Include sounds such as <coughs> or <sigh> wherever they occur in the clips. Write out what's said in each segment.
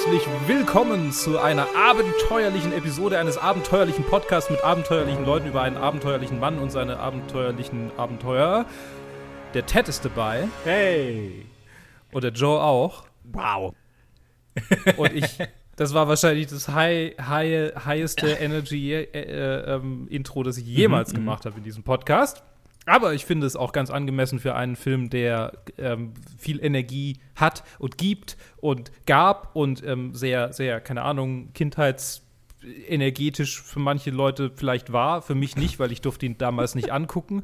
herzlich willkommen zu einer abenteuerlichen Episode eines abenteuerlichen Podcasts mit abenteuerlichen Leuten über einen abenteuerlichen Mann und seine abenteuerlichen Abenteuer. Der Ted ist dabei. Hey! Und der Joe auch. Wow. Und ich, das war wahrscheinlich das high, high, higheste <coughs> Energy äh, äh, ähm, Intro, das ich jemals gemacht habe in diesem Podcast. Aber ich finde es auch ganz angemessen für einen Film, der ähm, viel Energie hat und gibt und gab und ähm, sehr, sehr, keine Ahnung, kindheitsenergetisch für manche Leute vielleicht war, für mich nicht, weil ich durfte ihn damals nicht angucken.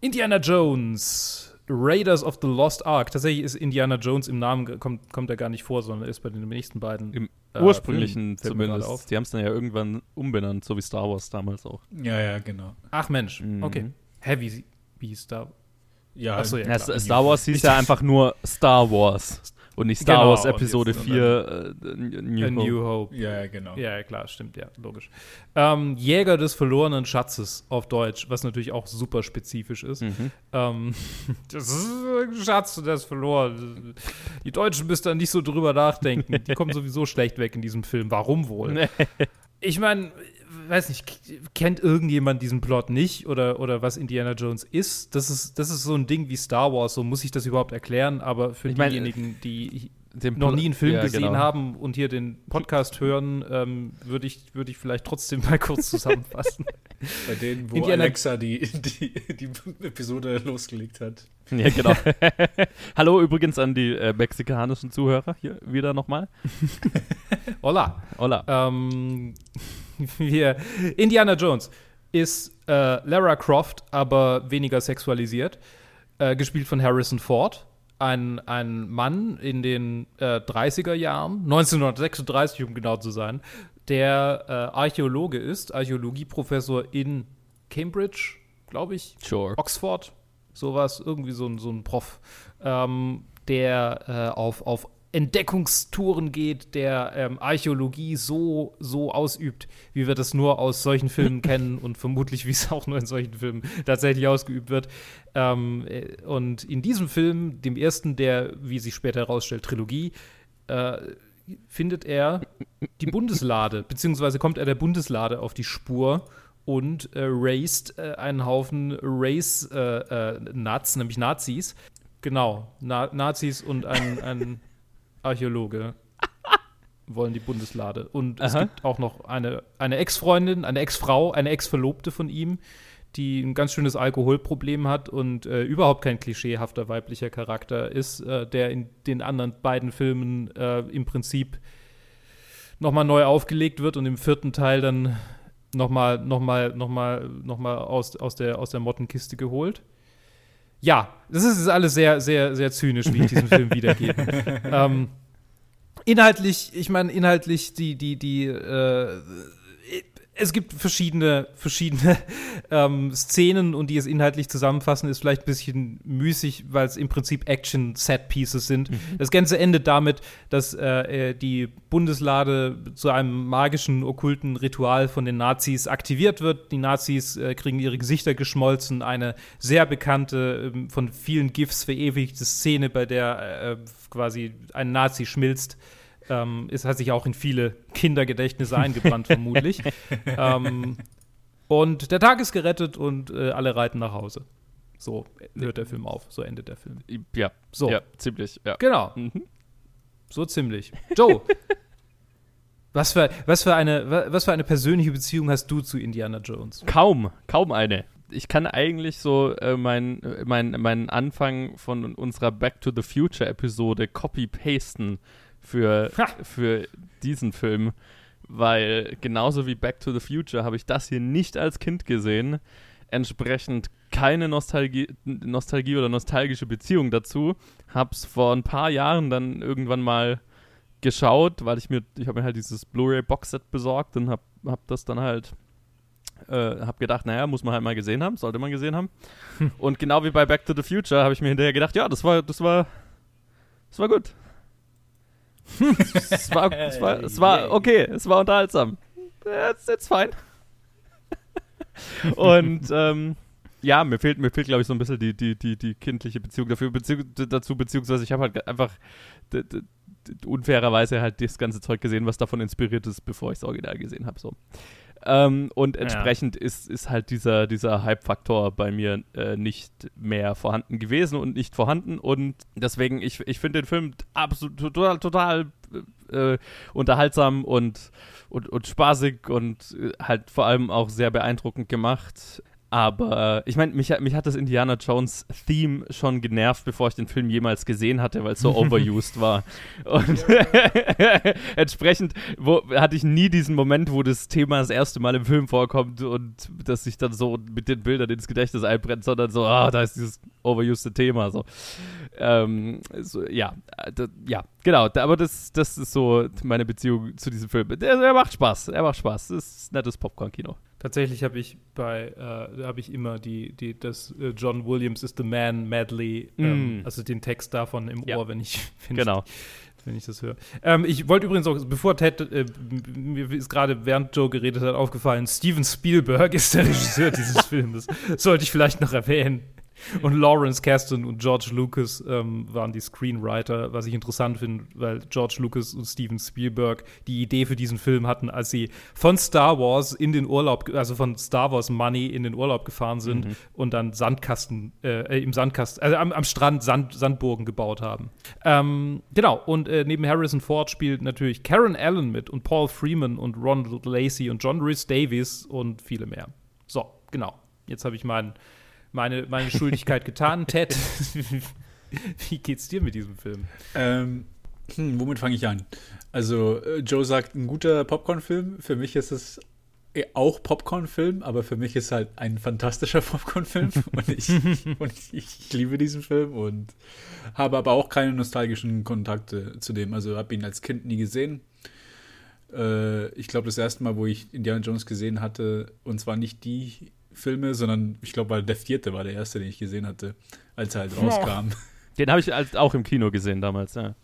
Indiana Jones, Raiders of the Lost Ark. Tatsächlich ist Indiana Jones im Namen, kommt, kommt er gar nicht vor, sondern ist bei den nächsten beiden. Im äh, ursprünglichen auf. zumindest. Die haben es dann ja irgendwann umbenannt, so wie Star Wars damals auch. Ja, ja, genau. Ach Mensch, Mhm. okay. Hä, wie, wie hieß da? Ja, Ach so, ja. Ja, klar. Star Wars hieß ja einfach nur Star Wars und nicht Star Genau, Wars Episode jetzt- 4 äh, New, A Hope. New Hope. ja, ja, genau. Ja, ja, klar, stimmt, ja, logisch. Ähm, Jäger des verlorenen Schatzes auf Deutsch, was natürlich auch super spezifisch ist. Mhm. Ähm, <laughs> das ist ein Schatz, der ist verloren. Die Deutschen müssen da nicht so drüber nachdenken. Die kommen <laughs> sowieso schlecht weg in diesem Film. Warum wohl? Nee. Ich meine, weiß nicht, kennt irgendjemand diesen Plot nicht oder, oder was Indiana Jones ist? Das ist, das ist so ein Ding wie Star Wars, so muss ich das überhaupt erklären, aber für Ich meine, diejenigen, die Den noch nie einen Film ja, gesehen genau. haben und hier den Podcast hören, ähm, würde ich, würde ich vielleicht trotzdem <laughs> mal kurz zusammenfassen. Bei denen, wo Indiana- Alexa die, die, die Episode losgelegt hat. Ja, genau. <laughs> Hallo übrigens an die äh, mexikanischen Zuhörer hier wieder nochmal. Hola. Hola. Ähm, <laughs> wir, Indiana Jones ist äh, Lara Croft, aber weniger sexualisiert, äh, gespielt von Harrison Ford. Ein, ein Mann in den äh, 30er Jahren, 1936 um genau zu sein, der äh, Archäologe ist, Archäologieprofessor in Cambridge, glaube ich, Sure. Oxford, sowas, irgendwie so ein, so ein Prof, ähm, der äh, auf, auf Entdeckungstouren geht, der ähm, Archäologie so, so ausübt, wie wir das nur aus solchen Filmen <laughs> kennen und vermutlich, wie es auch nur in solchen Filmen tatsächlich ausgeübt wird. Ähm, äh, und in diesem Film, dem ersten der, wie sich später herausstellt, Trilogie, äh, findet er die Bundeslade, <laughs> beziehungsweise kommt er der Bundeslade auf die Spur und äh, raced äh, einen Haufen Race äh, äh, nämlich Nazis. Genau, Na Nazis und ein, ein <laughs> Archäologe <laughs> wollen die Bundeslade. Und es Aha. gibt auch noch eine, eine Ex-Freundin, eine Ex-Frau, eine Ex-Verlobte von ihm, die ein ganz schönes Alkoholproblem hat und äh, überhaupt kein klischeehafter weiblicher Charakter ist, äh, der in den anderen beiden Filmen äh, im Prinzip nochmal neu aufgelegt wird und im vierten Teil dann nochmal noch mal, noch mal, noch mal aus, aus, der, aus der Mottenkiste geholt. Ja, das ist alles sehr, sehr, sehr zynisch, wie ich diesen Film <laughs> wiedergebe. ähm, inhaltlich, ich meine, inhaltlich, die, die, die, äh, es gibt verschiedene, verschiedene <laughs> ähm, Szenen und die es inhaltlich zusammenfassen, ist vielleicht ein bisschen müßig, weil es im Prinzip Action-Set-Pieces sind. Das Ganze endet damit, dass äh, äh, die Bundeslade zu einem magischen, okkulten Ritual von den Nazis aktiviert wird. Die Nazis äh, kriegen ihre Gesichter geschmolzen. Eine sehr bekannte, ähm, von vielen GIFs verewigte Szene, bei der äh, quasi ein Nazi schmilzt. Ähm, es hat sich auch in viele Kindergedächtnisse eingebrannt, vermutlich. <laughs> ähm, und der Tag ist gerettet und äh, alle reiten nach Hause. So hört der Film auf, so endet der Film. Ja, So. ja, ziemlich. Ja. Genau, Mhm. so ziemlich. Joe, <laughs> was für, was, für eine, wa- was für eine persönliche Beziehung hast du zu Indiana Jones? Kaum, kaum eine. Ich kann eigentlich so äh, meinen mein, meinen Anfang von unserer Back to the Future Episode copy-pasten für, Ha. für diesen Film, weil genauso wie Back to the Future habe ich das hier nicht als Kind gesehen. Entsprechend keine Nostalgie, Nostalgie oder nostalgische Beziehung dazu. Hab's vor ein paar Jahren dann irgendwann mal geschaut, weil ich mir, ich habe mir halt dieses Blu-ray-Boxset besorgt und hab, hab das dann halt äh, habe gedacht, naja, muss man halt mal gesehen haben, sollte man gesehen haben. Und genau wie bei Back to the Future habe ich mir hinterher gedacht, ja, das war, das war, das war gut. Es war, es war, es war okay, es war unterhaltsam. It's, it's fine. Und ähm, ja, mir fehlt, mir fehlt, glaube ich, so ein bisschen die, die, die, die kindliche Beziehung dafür, bezieh dazu, beziehungsweise ich habe halt einfach unfairerweise halt das ganze Zeug gesehen, was davon inspiriert ist, bevor ich das Original gesehen habe. So. Ähm, und entsprechend ja. ist, ist halt dieser, dieser Hype-Faktor bei mir äh, nicht mehr vorhanden gewesen und nicht vorhanden. Und deswegen, ich, ich finde den Film absolut total, total äh, unterhaltsam und, und, und spaßig und äh, halt vor allem auch sehr beeindruckend gemacht. Aber ich meine, mich, mich hat das Indiana Jones Theme schon genervt, bevor ich den Film jemals gesehen hatte, weil es so <laughs> overused war. Und <laughs> entsprechend wo, hatte ich nie diesen Moment, wo das Thema das erste Mal im Film vorkommt und das sich dann so mit den Bildern ins Gedächtnis einbrennt, sondern so, ah, da ist dieses overused Thema. So. Ähm, so ja, da, ja, genau. Da, aber das, das ist so meine Beziehung zu diesem Film. Der, er macht Spaß. Er macht Spaß. Das ist nettes Popcorn-Kino. Tatsächlich habe ich bei, äh, habe ich immer die, die, das äh, John Williams is the Man Medley, ähm, mm. also den Text davon im ja. Ohr, wenn ich, <laughs> wenn genau. ich, wenn ich das höre. Ähm, ich wollte übrigens auch, bevor Ted, äh, mir ist gerade während Joe geredet hat, aufgefallen, Steven Spielberg <laughs> ist der Regisseur dieses Films. sollte ich vielleicht noch erwähnen. <laughs> Und Lawrence Kasdan und George Lucas ähm, waren die Screenwriter, was ich interessant finde, weil George Lucas und Steven Spielberg die Idee für diesen Film hatten, als sie von Star Wars in den Urlaub, also von Star Wars Money in den Urlaub gefahren sind mhm. und dann Sandkasten, äh, im Sandkasten, also am, am Strand Sand, Sandburgen gebaut haben. Ähm, genau, und äh, neben Harrison Ford spielt natürlich Karen Allen mit und Paul Freeman und Ronald Lacey und John Rhys Davies und viele mehr. So, genau. Jetzt habe ich meinen meine, meine Schuldigkeit getan. Ted, <laughs> wie geht's dir mit diesem Film? Ähm, hm, womit fange ich an? Also, äh, Joe sagt, ein guter Popcorn-Film. Für mich ist es äh, auch Popcorn-Film, aber für mich ist halt ein fantastischer <laughs> Popcorn-Film und, ich, <laughs> und ich, ich, liebe diesen Film und habe aber auch keine nostalgischen Kontakte zu dem. Also habe ihn als Kind nie gesehen. Äh, ich glaube, das erste Mal, wo ich Indiana Jones gesehen hatte, und zwar nicht die Filme, sondern ich glaube, der vierte war der erste, den ich gesehen hatte, als er halt rauskam. <laughs> Den habe ich halt auch im Kino gesehen damals, ja.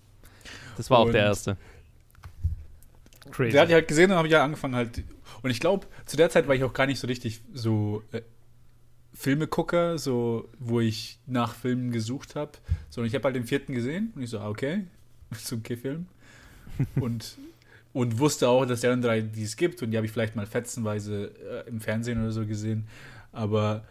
Das war und auch der erste. Crazy. Der hatte ich halt gesehen, dann habe ich ja angefangen halt. Und ich glaube, zu der Zeit war ich auch gar nicht so richtig so äh, Filmegucker, so wo ich nach Filmen gesucht habe, sondern ich habe halt den vierten gesehen und ich so, ah, okay, so ein K-Film. und und wusste auch, dass die anderen drei, die es gibt, und die habe ich vielleicht mal fetzenweise äh, im Fernsehen oder so gesehen, aber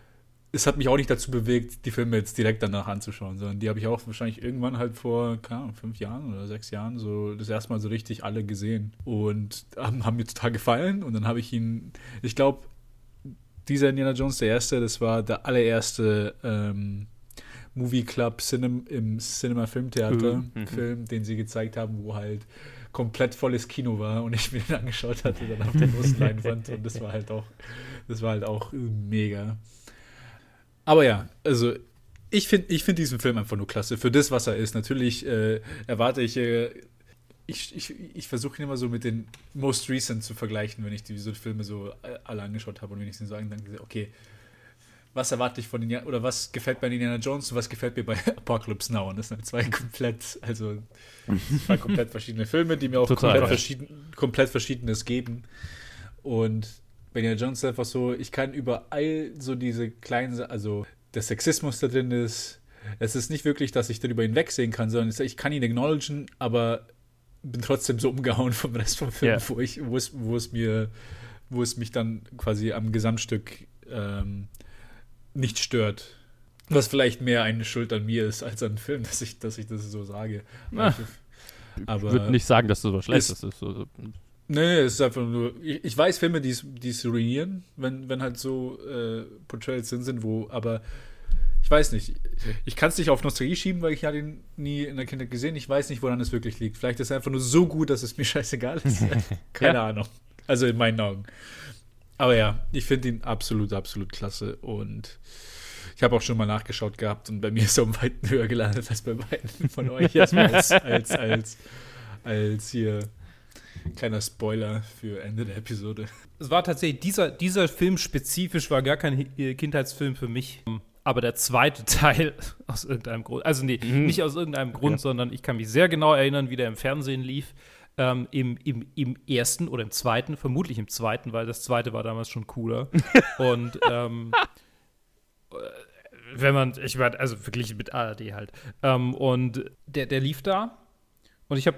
es hat mich auch nicht dazu bewegt, die Filme jetzt direkt danach anzuschauen, sondern die habe ich auch wahrscheinlich irgendwann halt vor, keine Ahnung, fünf Jahren oder sechs Jahren so das erste Mal so richtig alle gesehen und haben, haben mir total gefallen und dann habe ich ihn, ich glaube, dieser Indiana Jones, der erste, das war der allererste ähm, Movie Club Cinem im Cinema Filmtheater mhm. Film, den sie gezeigt haben, wo halt komplett volles Kino war und ich mir den angeschaut hatte dann auf der großen Leinwand und das war halt auch, das war halt auch mega. Aber ja, also ich finde ich find diesen Film einfach nur klasse. Für das, was er ist. Natürlich äh, erwarte ich, äh, ich, ich, ich versuche ihn immer so mit den Most Recent zu vergleichen, wenn ich die so Filme so äh, alle angeschaut habe und wenn ich sie so dann okay, was erwarte ich von den, oder was gefällt bei Indiana Jones und was gefällt mir bei <laughs> Apocalypse Now. Und das sind zwei komplett, also zwei komplett verschiedene Filme, die mir auch komplett, verschieden, komplett verschiedenes geben. Und bei Indiana Jones ist einfach so, ich kann überall so diese kleinen, also der Sexismus da drin ist. Es ist nicht wirklich, dass ich darüber hinwegsehen kann, sondern ich kann ihn acknowledgen, aber bin trotzdem so umgehauen vom Rest vom Film, yeah. wo, ich, wo, es, wo es mir, wo es mich dann quasi am Gesamtstück ähm, nicht stört. Was vielleicht mehr eine Schuld an mir ist als an Film, <laughs> dass ich, dass ich das so sage. Na, ich würde nicht sagen, dass das so schlecht ist. ist so, Nee, nee, es ist einfach nur. Ich, ich weiß Filme, die es ruinieren, wenn, wenn halt so äh, Portrayals sind, sind, wo, aber ich weiß nicht. Ich kann es nicht auf Nostalgie schieben, weil ich ja den nie in der Kindheit gesehen. Ich weiß nicht, woran es wirklich liegt. Vielleicht ist es einfach nur so gut, dass es mir <laughs> scheißegal ist. <laughs> Keine ja. Ahnung. Also in meinen Augen. Aber ja, ich finde ihn absolut, absolut klasse und ich habe auch schon mal nachgeschaut gehabt und bei mir ist er um Weiten <laughs> höher gelandet als bei beiden von euch. als, als, als, als hier kleiner Spoiler für Ende der Episode. Es war tatsächlich, dieser, dieser Film spezifisch war gar kein Kindheitsfilm für mich. Aber der zweite <laughs> Teil aus irgendeinem Grund, also nee, mhm. nicht aus irgendeinem Grund, ja. sondern ich kann mich sehr genau erinnern, wie der im Fernsehen lief ähm, im, im, im ersten oder im zweiten, vermutlich im zweiten, weil das zweite war damals schon cooler. <laughs> und ähm, wenn man, ich meine, also wirklich mit ARD halt. Ähm, und der, der lief da. Und ich habe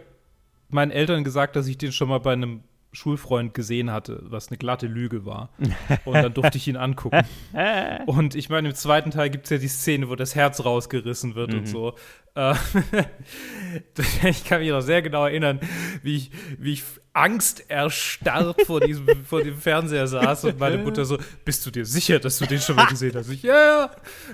meinen Eltern gesagt, dass ich den schon mal bei einem Schulfreund gesehen hatte, was eine glatte Lüge war. Und dann durfte ich ihn angucken. <laughs> Und ich meine, im zweiten Teil gibt es ja die Szene, wo das Herz rausgerissen wird mhm. und so. Äh, <laughs> ich kann mich noch sehr genau erinnern, wie ich, wie ich angsterstarrt vor diesem <laughs> vor dem Fernseher saß und meine Mutter so, bist du dir sicher, dass du den schon mal <laughs> gesehen hast? Ich, ja,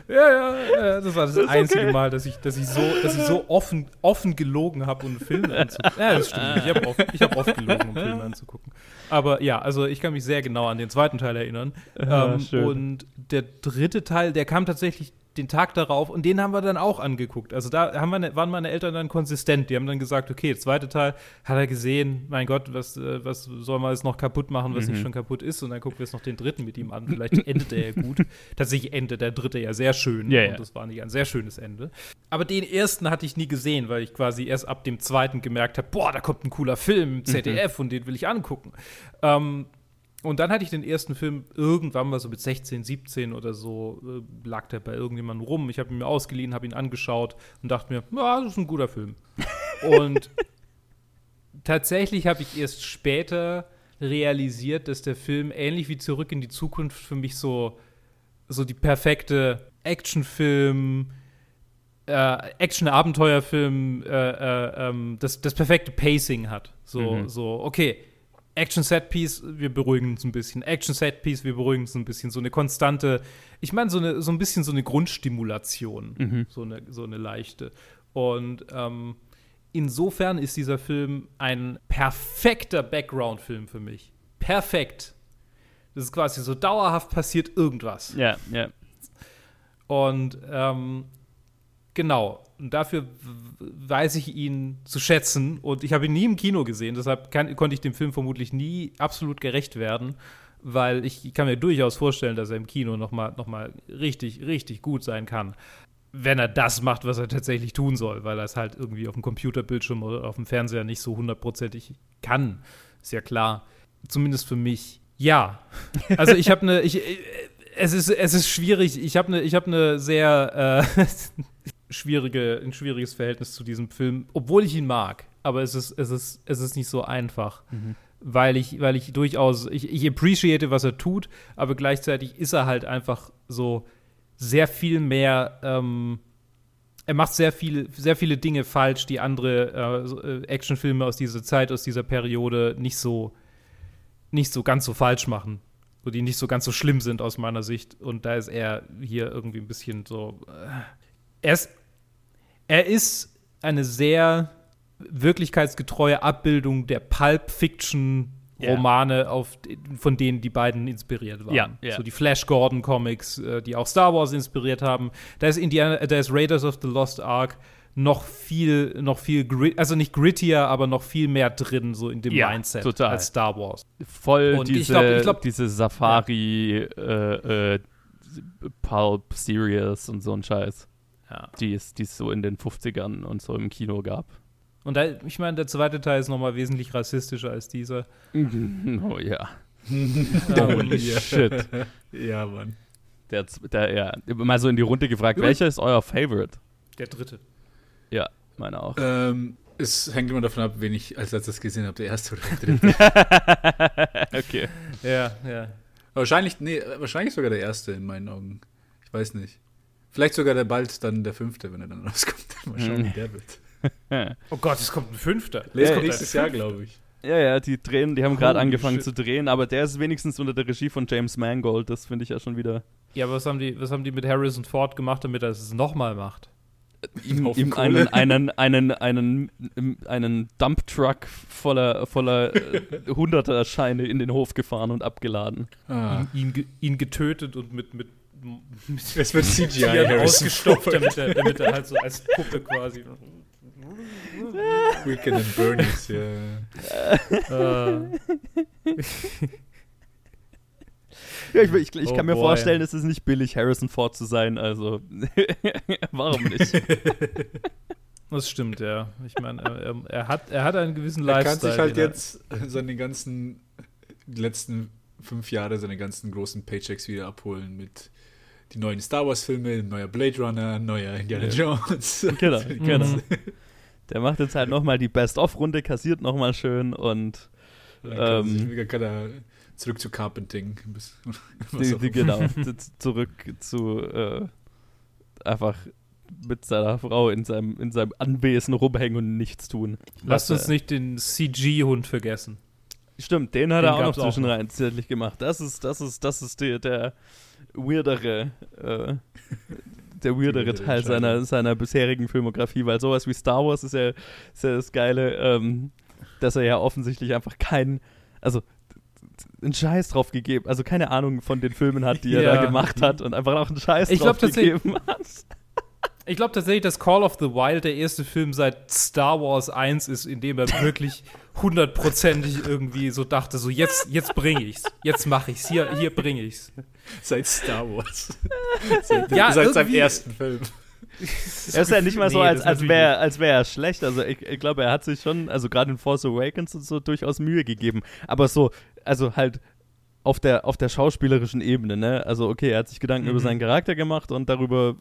ja, ja, ja. Das war das, das einzige okay. Mal, dass ich, dass ich so, dass ich so offen, offen gelogen habe, um Filme anzugucken. Ja, das stimmt. Ich habe oft, hab oft gelogen, um Filme anzugucken. Aber ja, also ich kann mich sehr genau an den zweiten Teil erinnern. Ja, ähm, und der dritte Teil, der kam tatsächlich den Tag darauf und den haben wir dann auch angeguckt. Also da haben wir, waren meine Eltern dann konsistent. Die haben dann gesagt, okay, der zweite Teil hat er gesehen, mein Gott, was, äh, was soll man jetzt noch kaputt machen, was mhm. nicht schon kaputt ist? Und dann gucken wir jetzt noch den dritten mit ihm an. Vielleicht endet er ja gut. <laughs> Tatsächlich endet der dritte ja sehr schön. Ja, und das war nicht ein sehr schönes Ende. Aber den ersten hatte ich nie gesehen, weil ich quasi erst ab dem zweiten gemerkt habe, boah, da kommt ein cooler Film im ZDF mhm. und den will ich angucken. Ähm, und dann hatte ich den ersten Film irgendwann mal so mit 16, 17 oder so, äh, lag der bei irgendjemandem rum. Ich habe ihn mir ausgeliehen, habe ihn angeschaut und dachte mir, ja, das ist ein guter Film. <laughs> und tatsächlich habe ich erst später realisiert, dass der Film ähnlich wie Zurück in die Zukunft für mich so, so die perfekte Actionfilm, äh, Action-Abenteuerfilm, äh, äh, ähm, das, das perfekte Pacing hat. So, mhm. so, okay Action Set Piece, wir beruhigen uns ein bisschen. Action Set Piece, wir beruhigen uns ein bisschen. So eine konstante, ich meine, so, eine, so ein bisschen so eine Grundstimulation. Mhm. So, eine, so eine leichte. Und ähm, insofern ist dieser Film ein perfekter Background-Film für mich. Perfekt. Das ist quasi so dauerhaft passiert irgendwas. Ja, ja. Und ähm, genau, und dafür weiß ich ihn zu schätzen. Und ich habe ihn nie im Kino gesehen, deshalb kann, konnte ich dem Film vermutlich nie absolut gerecht werden, weil ich, ich kann mir durchaus vorstellen, dass er im Kino noch mal, noch mal richtig, richtig gut sein kann. Wenn er das macht, was er tatsächlich tun soll, weil er es halt irgendwie auf dem Computerbildschirm oder auf dem Fernseher nicht so hundertprozentig kann. Ist ja klar. Zumindest für mich. Ja. Also ich habe eine, ich, es ist, es ist schwierig. Ich habe eine, habe eine sehr, äh, <laughs> schwierige, ein schwieriges Verhältnis zu diesem Film, obwohl ich ihn mag. Aber es ist, es ist, es ist nicht so einfach. Mhm. Weil ich, weil ich durchaus, ich, ich appreciate, was er tut, aber gleichzeitig ist er halt einfach so sehr viel mehr, ähm, er macht sehr viele, sehr viele Dinge falsch, die andere äh, Actionfilme aus dieser Zeit, aus dieser Periode nicht so, nicht so ganz so falsch machen. Oder die nicht so ganz so schlimm sind aus meiner Sicht. Und da ist er hier irgendwie ein bisschen so. Äh, er ist er ist eine sehr wirklichkeitsgetreue Abbildung der Pulp Fiction Romane, yeah. von denen die beiden inspiriert waren. Ja, yeah. So die Flash Gordon Comics, äh, die auch Star Wars inspiriert haben. Da ist Indiana, da ist Raiders of the Lost Ark noch viel, noch viel, also nicht grittier, aber noch viel mehr drin, so in dem ja, Mindset total. als Star Wars. Voll Und diese, ich glaub, ich glaub, diese Safari ja. äh, äh, Pulp Series und so ein Scheiß ja. die, es, die es so in den 50ern und so im Kino gab. Und da, ich meine, der zweite Teil ist nochmal wesentlich rassistischer als dieser. oh ja. <laughs> Holy shit. Ja, Mann. Der, der, ja, mal so in die Runde gefragt, ja. welcher ist euer Favorite? Der dritte. Ja, meine auch. Ähm, es hängt immer davon ab, wen ich als letztes gesehen habe, der erste oder der dritte. <laughs> okay. Ja, ja. Wahrscheinlich, nee, wahrscheinlich sogar der erste in meinen Augen. Ich weiß nicht. Vielleicht sogar der bald dann der fünfte, wenn er dann <laughs> rauskommt. Mal schauen, wie der wird. <laughs> oh Gott, es kommt ein fünfter. Ja, nächstes Jahr, glaube ich. Ja, ja, die drehen, die haben gerade angefangen shit. zu drehen, aber der ist wenigstens unter der Regie von James Mangold. Das finde ich ja schon wieder. Ja, aber was haben die, was haben die mit Harrison Ford gemacht, damit er es nochmal macht? ihm, ihm einen, einen, einen, einen, einen Dumptruck voller, voller äh, <laughs> Hunderter-Scheine in den Hof gefahren und abgeladen. Ah. Ihn, ihn, ihn, getötet und mit, mit es wird <laughs> CGI ausgestopft, damit er, damit er halt so als Puppe quasi. <laughs> Weekend and Bernie's, ja. Ja, ich, ich, ich oh kann mir boy. vorstellen, es ist nicht billig, Harrison Ford zu sein, also <laughs> warum nicht? Das stimmt, ja. Ich meine, er, er, hat, er hat einen gewissen Lifestyle. Er kann sich halt jetzt seine ganzen letzten fünf Jahre seine ganzen großen Paychecks wieder abholen mit die neuen Star Wars-Filme, neuer Blade Runner, neuer Indiana ja. Jones. <laughs> Genau, genau. Der macht jetzt halt nochmal die Best-of-Runde, kassiert nochmal schön und dann ähm, kann er zurück zu Carpenting. <laughs> Die, die, genau, <laughs> zurück zu äh, einfach mit seiner Frau in seinem, in seinem Anwesen rumhängen und nichts tun. Lasst uns nicht den CG-Hund vergessen. Stimmt, den hat den er auch noch zwischenrein zärtlich gemacht. Das ist, das ist, das ist der, der weirdere, äh, der weirdere Teil seiner, seiner bisherigen Filmografie, weil sowas wie Star Wars ist ja, ist ja das Geile, ähm, dass er ja offensichtlich einfach keinen, also einen Scheiß drauf gegeben, also keine Ahnung von den Filmen hat, die ja. er da gemacht hat und einfach auch einen Scheiß ich drauf glaub, gegeben hat. Ich glaube tatsächlich, dass Call of the Wild der erste Film seit Star Wars 1 ist, in dem er <laughs> wirklich hundertprozentig irgendwie so dachte, so jetzt, jetzt bringe ich's, jetzt mache ich's, hier, hier bringe ich's. Seit Star Wars. <laughs> seit, ja, seit seinem ersten Film. er ist ja nicht mal so, nee, als, als wäre als wär er schlecht. Also ich, ich glaube, er hat sich schon, also gerade in Force Awakens und so durchaus Mühe gegeben. Aber so, also halt auf der, auf der schauspielerischen Ebene, ne? Also okay, er hat sich Gedanken mhm. über seinen Charakter gemacht und darüber,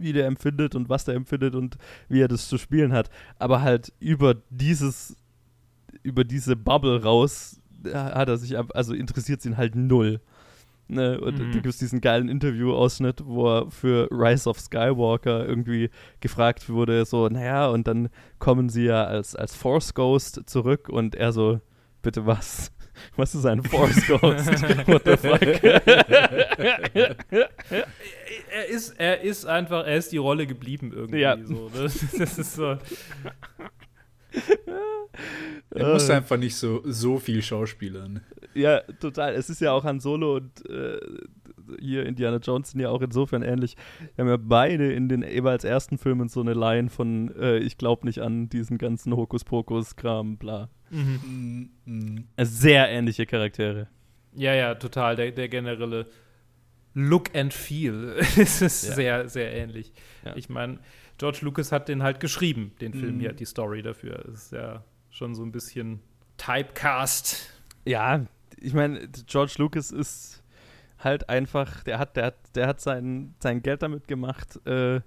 wie der empfindet und was der empfindet und wie er das zu spielen hat. Aber halt über dieses, über diese Bubble raus hat er sich, also interessiert ihn halt null. Ne? Und mhm. da gibt es diesen geilen Interview-Ausschnitt, wo er für Rise of Skywalker irgendwie gefragt wurde, so, naja, und dann kommen sie ja als, als Force Ghost zurück und er so, bitte was? Was ist ein Force Ghost? <laughs> What the fuck? er, ist, er ist einfach, er ist die Rolle geblieben irgendwie. Ja. So, ne? Das ist so. Er muss einfach nicht so, so viel schauspielern. Ja, total. Es ist ja auch Han Solo und äh, hier Indiana Jones sind ja auch insofern ähnlich. Wir haben ja beide in den jeweils ersten Filmen so eine Line von äh, ich glaube nicht an diesen ganzen Hokuspokus-Kram, bla. Mhm. Mhm. Sehr ähnliche Charaktere. Ja, ja, total. Der, der generelle Look and Feel <laughs> ist ja. sehr, sehr ähnlich. Ja. Ich meine, George Lucas hat den halt geschrieben, den Film mhm. hier, die Story dafür. Das ist ja schon so ein bisschen Typecast. Ja, ich meine, George Lucas ist halt einfach, der hat, der hat, der hat sein, sein Geld damit gemacht, äh,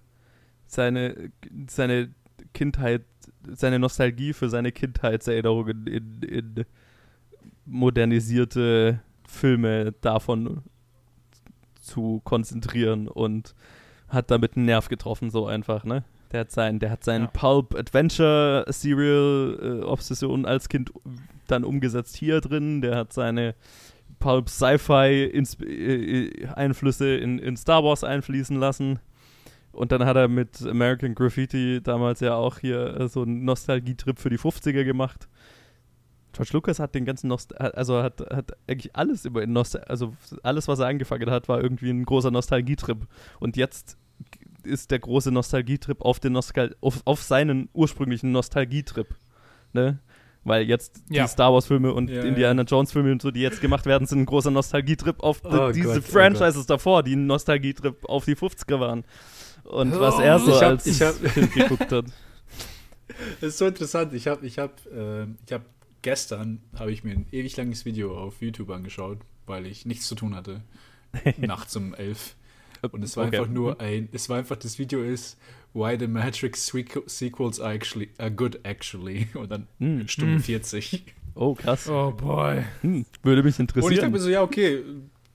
seine, seine Kindheit, seine Nostalgie für seine Kindheitserinnerungen in, in modernisierte Filme davon zu konzentrieren und hat damit einen Nerv getroffen, so einfach, ne? Der hat sein, der hat seinen ja. Pulp Adventure Serial äh, Obsession als Kind dann umgesetzt hier drin. Der hat seine Pulp Sci-Fi äh, Einflüsse in, in Star Wars einfließen lassen. Und dann hat er mit American Graffiti damals ja auch hier äh, so einen Nostalgietrip für die 50er gemacht. George Lucas hat den ganzen Nost also hat, hat eigentlich alles über Nostal also alles, was er angefangen hat, war irgendwie ein großer Nostalgietrip. Und jetzt ist der große Nostalgietrip auf den Nostal auf, auf seinen ursprünglichen Nostalgietrip. Ne? Weil jetzt ja. die Star Wars-Filme und ja, Indiana ja. Jones-Filme und so, die jetzt gemacht werden, sind ein großer Nostalgietrip auf oh diese Gott, oh Franchises oh davor, die ein Nostalgietrip auf die 50er waren. Und oh, was er so ich hab, als ich hab, <laughs> geguckt hat. Das ist so interessant. Ich habe ich hab, äh, hab gestern habe ich mir ein ewig langes Video auf YouTube angeschaut, weil ich nichts zu tun hatte. <laughs> nachts um elf. Und es war okay. einfach nur ein, es war einfach, das Video ist, why the Matrix sequels are actually, are good actually. Und dann hm. Stunde hm. 40. Oh, krass. Oh boy. Hm. Würde mich interessieren. Und ich dachte mir so, ja, okay,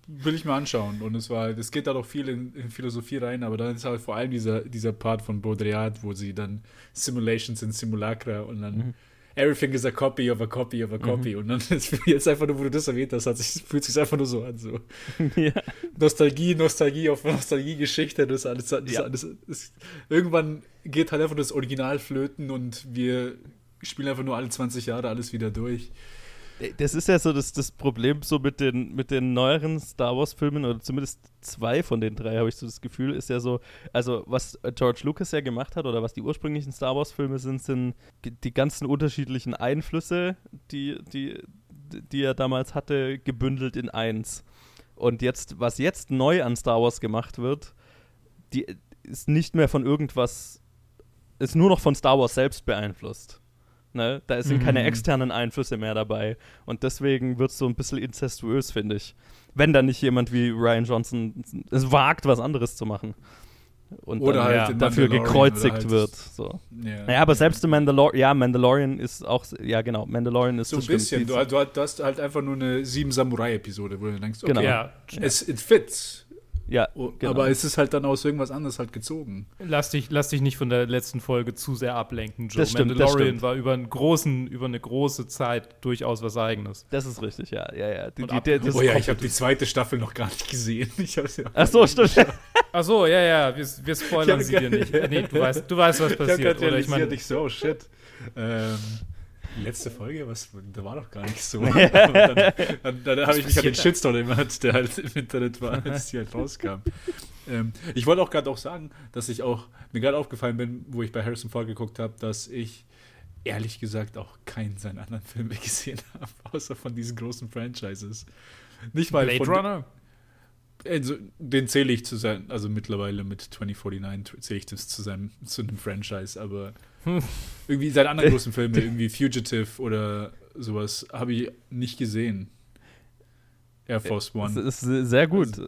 will ich mir anschauen. Und es war, es geht da doch viel in, in, Philosophie rein, aber dann ist halt vor allem dieser, dieser Part von Baudrillard, wo sie dann Simulations in Simulacra und dann mhm. Everything is a copy of a copy of a copy. Mhm. Und dann <laughs> ist jetzt einfach nur, wo du das erwähnt hast, hat sich, fühlt sich einfach nur so an. So. <laughs> Ja. Nostalgie, Nostalgie auf Nostalgie-Geschichte. Das alles, das ja. alles das, irgendwann geht halt einfach das Original flöten und wir spielen einfach nur alle 20 Jahre alles wieder durch. Das ist ja so das, das Problem so mit den, mit den neueren Star Wars-Filmen, oder zumindest zwei von den drei, habe ich so das Gefühl, ist ja so, also was George Lucas ja gemacht hat oder was die ursprünglichen Star Wars-Filme sind, sind die ganzen unterschiedlichen Einflüsse, die, die, die er damals hatte, gebündelt in eins. Und jetzt, was jetzt neu an Star Wars gemacht wird, die ist nicht mehr von irgendwas, ist nur noch von Star Wars selbst beeinflusst. Ne? Da sind mhm. keine externen Einflüsse mehr dabei. Und deswegen wird es so ein bisschen incestuös, finde ich. Wenn da nicht jemand wie Ryan Johnson es wagt, was anderes zu machen. Und oder dann, halt ja, dafür gekreuzigt halt wird. So. Ja. Naja, aber selbst The Mandalorian, ja, Mandalorian ist auch, ja genau, Mandalorian ist so ein bisschen. Du, du, hast halt einfach nur eine Sieben Samurai-Episode, wo du denkst, okay, genau. ja, es it fits. Ja, genau. aber es ist halt dann aus irgendwas anderes halt gezogen. Lass dich, lass dich nicht von der letzten Folge zu sehr ablenken, Joe. Das stimmt, Mandalorian das stimmt. war über, einen großen, über eine große Zeit durchaus was Eigenes. Das ist richtig, ja. ja, ja. Die, die, die, oh ja, ich habe die zweite Staffel noch gar nicht gesehen. <laughs> Ich ja Ach so, stimmt. <laughs> Ach so, ja, ja, wir, wir spoilern sie dir nicht. Nee, du weißt, du weißt was passiert. Ich habe ich mein, ich so, oh shit. Ähm, letzte Folge, was, da war doch gar nicht so. <laughs> dann, dann, dann habe ich mich an den Shitstorm erinnert, der halt im Internet war, als die halt rauskam. Ähm, ich wollte auch gerade auch sagen, dass ich auch, mir gerade aufgefallen bin, wo ich bei Harrison Ford geguckt habe, dass ich ehrlich gesagt auch keinen seiner anderen Filme <laughs> gesehen habe, außer von diesen großen Franchises. Nicht mal Blade von, Runner? Also, den zähle ich zu sein, also mittlerweile mit 2049 zähle ich das zu seinem, zu einem Franchise, aber irgendwie seine anderen <laughs> großen Filme, irgendwie Fugitive oder sowas, habe ich nicht gesehen. Air Force One. Das ist sehr gut,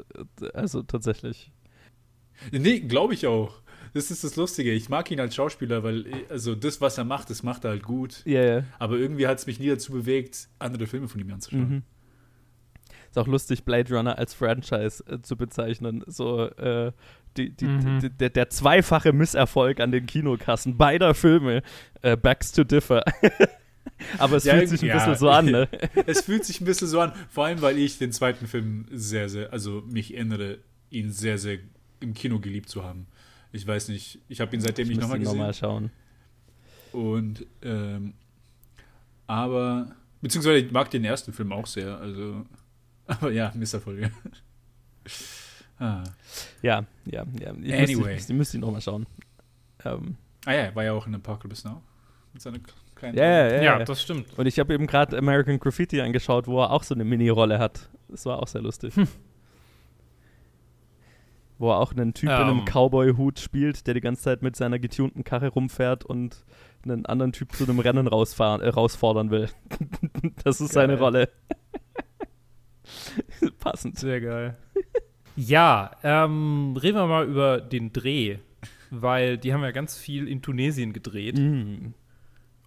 also tatsächlich. Nee, glaube ich auch. Das ist das Lustige. Ich mag ihn als Schauspieler, weil also das, was er macht, das macht er halt gut. Ja, ja. Aber irgendwie hat es mich nie dazu bewegt, andere Filme von ihm anzuschauen. Mhm. Ist auch lustig, Blade Runner als Franchise äh, zu bezeichnen. So, äh, die, die, mhm. die, der, der, zweifache Misserfolg an den Kinokassen beider Filme, äh, Backs to Differ. <laughs> Aber es ja, fühlt sich ein ja, bisschen so an, ne? <laughs> es fühlt sich ein bisschen so an, vor allem, weil ich den zweiten Film sehr, sehr, also mich erinnere, ihn sehr, sehr im Kino geliebt zu haben. Ich weiß nicht, ich habe ihn seitdem ich nicht nochmal gesehen. Noch mal schauen. Und, ähm, aber, beziehungsweise ich mag den ersten Film auch sehr, also aber ja, Misserfolge. ah. Ja, ja, ja. Ich anyway. Müsste, ich müsste ihn nochmal schauen. Ähm. Ah ja, war ja auch in Apocalypse Now. Mit seiner kleinen ja, ja, ja, ja, das stimmt. Und ich habe eben gerade American Graffiti angeschaut, wo er auch so eine Mini-Rolle hat. Das war auch sehr lustig. Hm. Wo er auch einen Typ um. in einem ähm. Cowboy-Hut spielt, der die ganze Zeit mit seiner getunten Karre rumfährt und einen anderen Typ zu einem Rennen rausfahren, äh, rausfordern will. <laughs> das ist geil. seine Rolle. <laughs> Passend. Sehr geil. Ja, ähm, reden wir mal über den Dreh, weil die haben ja ganz viel in Tunesien gedreht. Mm.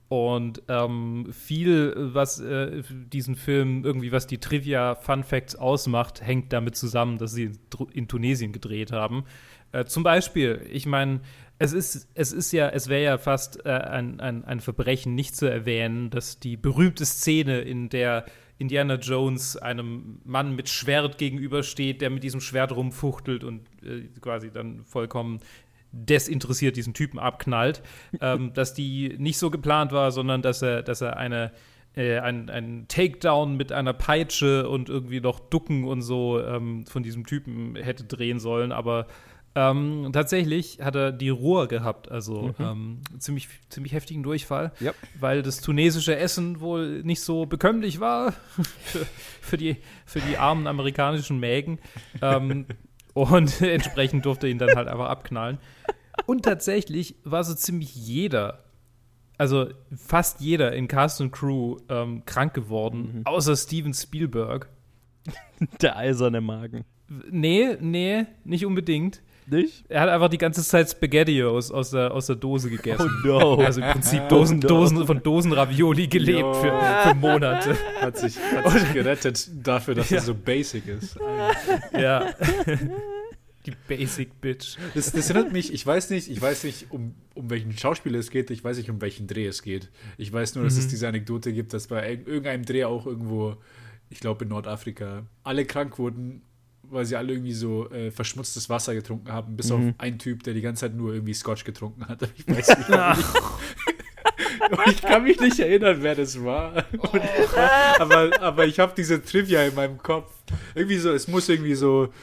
Und ähm, viel, was äh, diesen Film irgendwie, was die Trivia Fun Facts ausmacht, hängt damit zusammen, dass sie in Tunesien gedreht haben. Äh, zum Beispiel, ich meine, es ist, es ist ja, es wäre ja fast äh, ein, ein, ein Verbrechen, nicht zu erwähnen, dass die berühmte Szene, in der Indiana Jones einem Mann mit Schwert gegenübersteht, der mit diesem Schwert rumfuchtelt und äh, quasi dann vollkommen desinteressiert diesen Typen abknallt, <laughs> ähm, dass die nicht so geplant war, sondern dass er, dass er eine äh, ein, ein Takedown mit einer Peitsche und irgendwie noch Ducken und so ähm, von diesem Typen hätte drehen sollen, aber ähm, tatsächlich hat er die Ruhe gehabt, also mhm. ähm, ziemlich, ziemlich heftigen Durchfall, yep. weil das tunesische Essen wohl nicht so bekömmlich war <laughs> für, für, die, für die armen amerikanischen Mägen. ähm, und <laughs> entsprechend durfte ihn dann halt einfach abknallen. Und tatsächlich war so ziemlich jeder, also fast jeder in Cast und Crew ähm, krank geworden, mhm. außer Steven Spielberg. <laughs> Der eiserne Magen. Nee, nee, nicht unbedingt. Nicht? Er hat einfach die ganze Zeit Spaghettios aus der, aus der Dose gegessen. Oh no. Also im Prinzip Dosen, oh no. Dosen von Dosenravioli gelebt für, für, Monate. Hat sich, hat sich gerettet dafür, dass ja. er so basic ist. Ja. <laughs> Die Basic Bitch. Das, das, erinnert mich, ich weiß nicht, ich weiß nicht, um, um welchen Schauspieler es geht, ich weiß nicht, um welchen Dreh es geht. Ich weiß nur, dass mhm. es diese Anekdote gibt, dass bei irgendeinem Dreh auch irgendwo, ich glaube in Nordafrika, alle krank wurden weil sie alle irgendwie so äh, verschmutztes Wasser getrunken haben, bis mhm. auf einen Typ, der die ganze Zeit nur irgendwie Scotch getrunken hat. <laughs> Ich weiß nicht. <laughs> <laughs> ich, kann mich nicht erinnern, wer das war. Und, aber, aber ich habe diese Trivia in meinem Kopf. Irgendwie so, es muss irgendwie so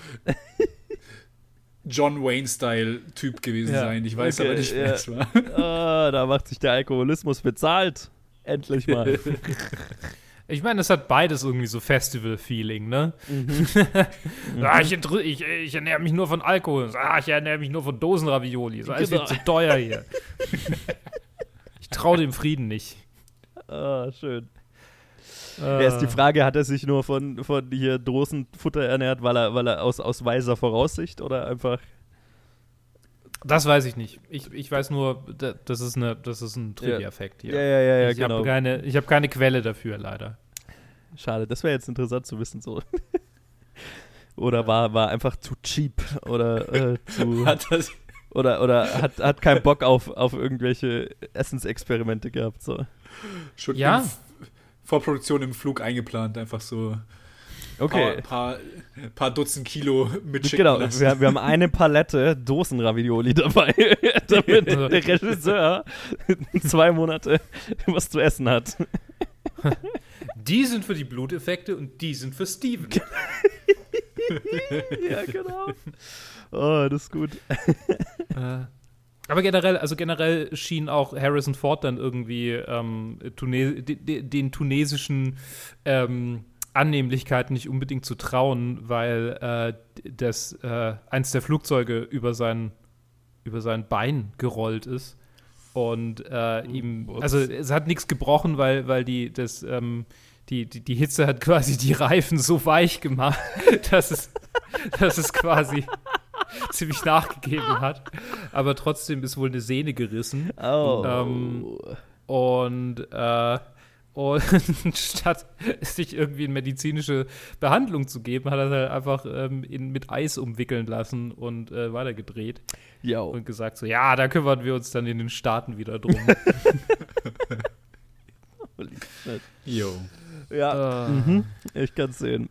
John Wayne-Style-Typ gewesen ja, sein. Ich weiß okay, aber nicht, wer es war. Ah, da macht sich der Alkoholismus bezahlt. Endlich mal. Ich meine, es hat beides irgendwie so Festival-Feeling, ne? Mhm. <laughs> ah, ich, ich, ich, ernähre mich nur von Alkohol. Ah, ich ernähre mich nur von Dosenravioli. Das ist genau. zu teuer hier. <laughs> ich traue dem Frieden nicht. oh, schön. Äh. Erst die Frage, hat er sich nur von, von hier Dosenfutter ernährt, weil er, weil er aus, aus weiser Voraussicht oder einfach. Das weiß ich nicht. Ich, ich weiß nur, das ist, eine, das ist ein Trivia-Fact hier. Ja, ja, ja, ja ich genau. Hab keine, ich habe keine Quelle dafür, leider. Schade, das wäre jetzt interessant zu wissen, so. <laughs> oder war, war einfach zu cheap oder äh, zu. <laughs> Hat das oder, oder hat, hat keinen Bock auf, auf irgendwelche Essensexperimente gehabt. So. Schon ja. Vorproduktion im Flug eingeplant, einfach so. Okay. Paar, paar, paar Dutzend Kilo mitschicken Genau, wir, wir, haben eine Palette Dosenravioli dabei, <laughs> damit der Regisseur zwei Monate was zu essen hat. Die sind für die Bluteffekte und die sind für Steven. <laughs> ja, genau. Oh, das ist gut. Äh, aber generell, also generell schien auch Harrison Ford dann irgendwie ähm, Tune den tunesischen ähm, Annehmlichkeiten nicht unbedingt zu trauen, weil äh, das äh, eins der Flugzeuge über sein über sein Bein gerollt ist und äh, ihm also es hat nichts gebrochen, weil weil die das ähm, die, die, die Hitze hat quasi die Reifen so weich gemacht, <laughs> dass es, dass es quasi <laughs> ziemlich nachgegeben hat. Aber trotzdem ist wohl eine Sehne gerissen. Oh. Ähm, und, äh, und <laughs> statt sich irgendwie in medizinische Behandlung zu geben, hat er halt einfach ähm, ihn mit Eis umwickeln lassen und äh, weitergedreht. Yo. Und gesagt so, ja, da kümmern wir uns dann in den Staaten wieder drum. <laughs> Jo. Ja, uh. mhm. ich kann es sehen.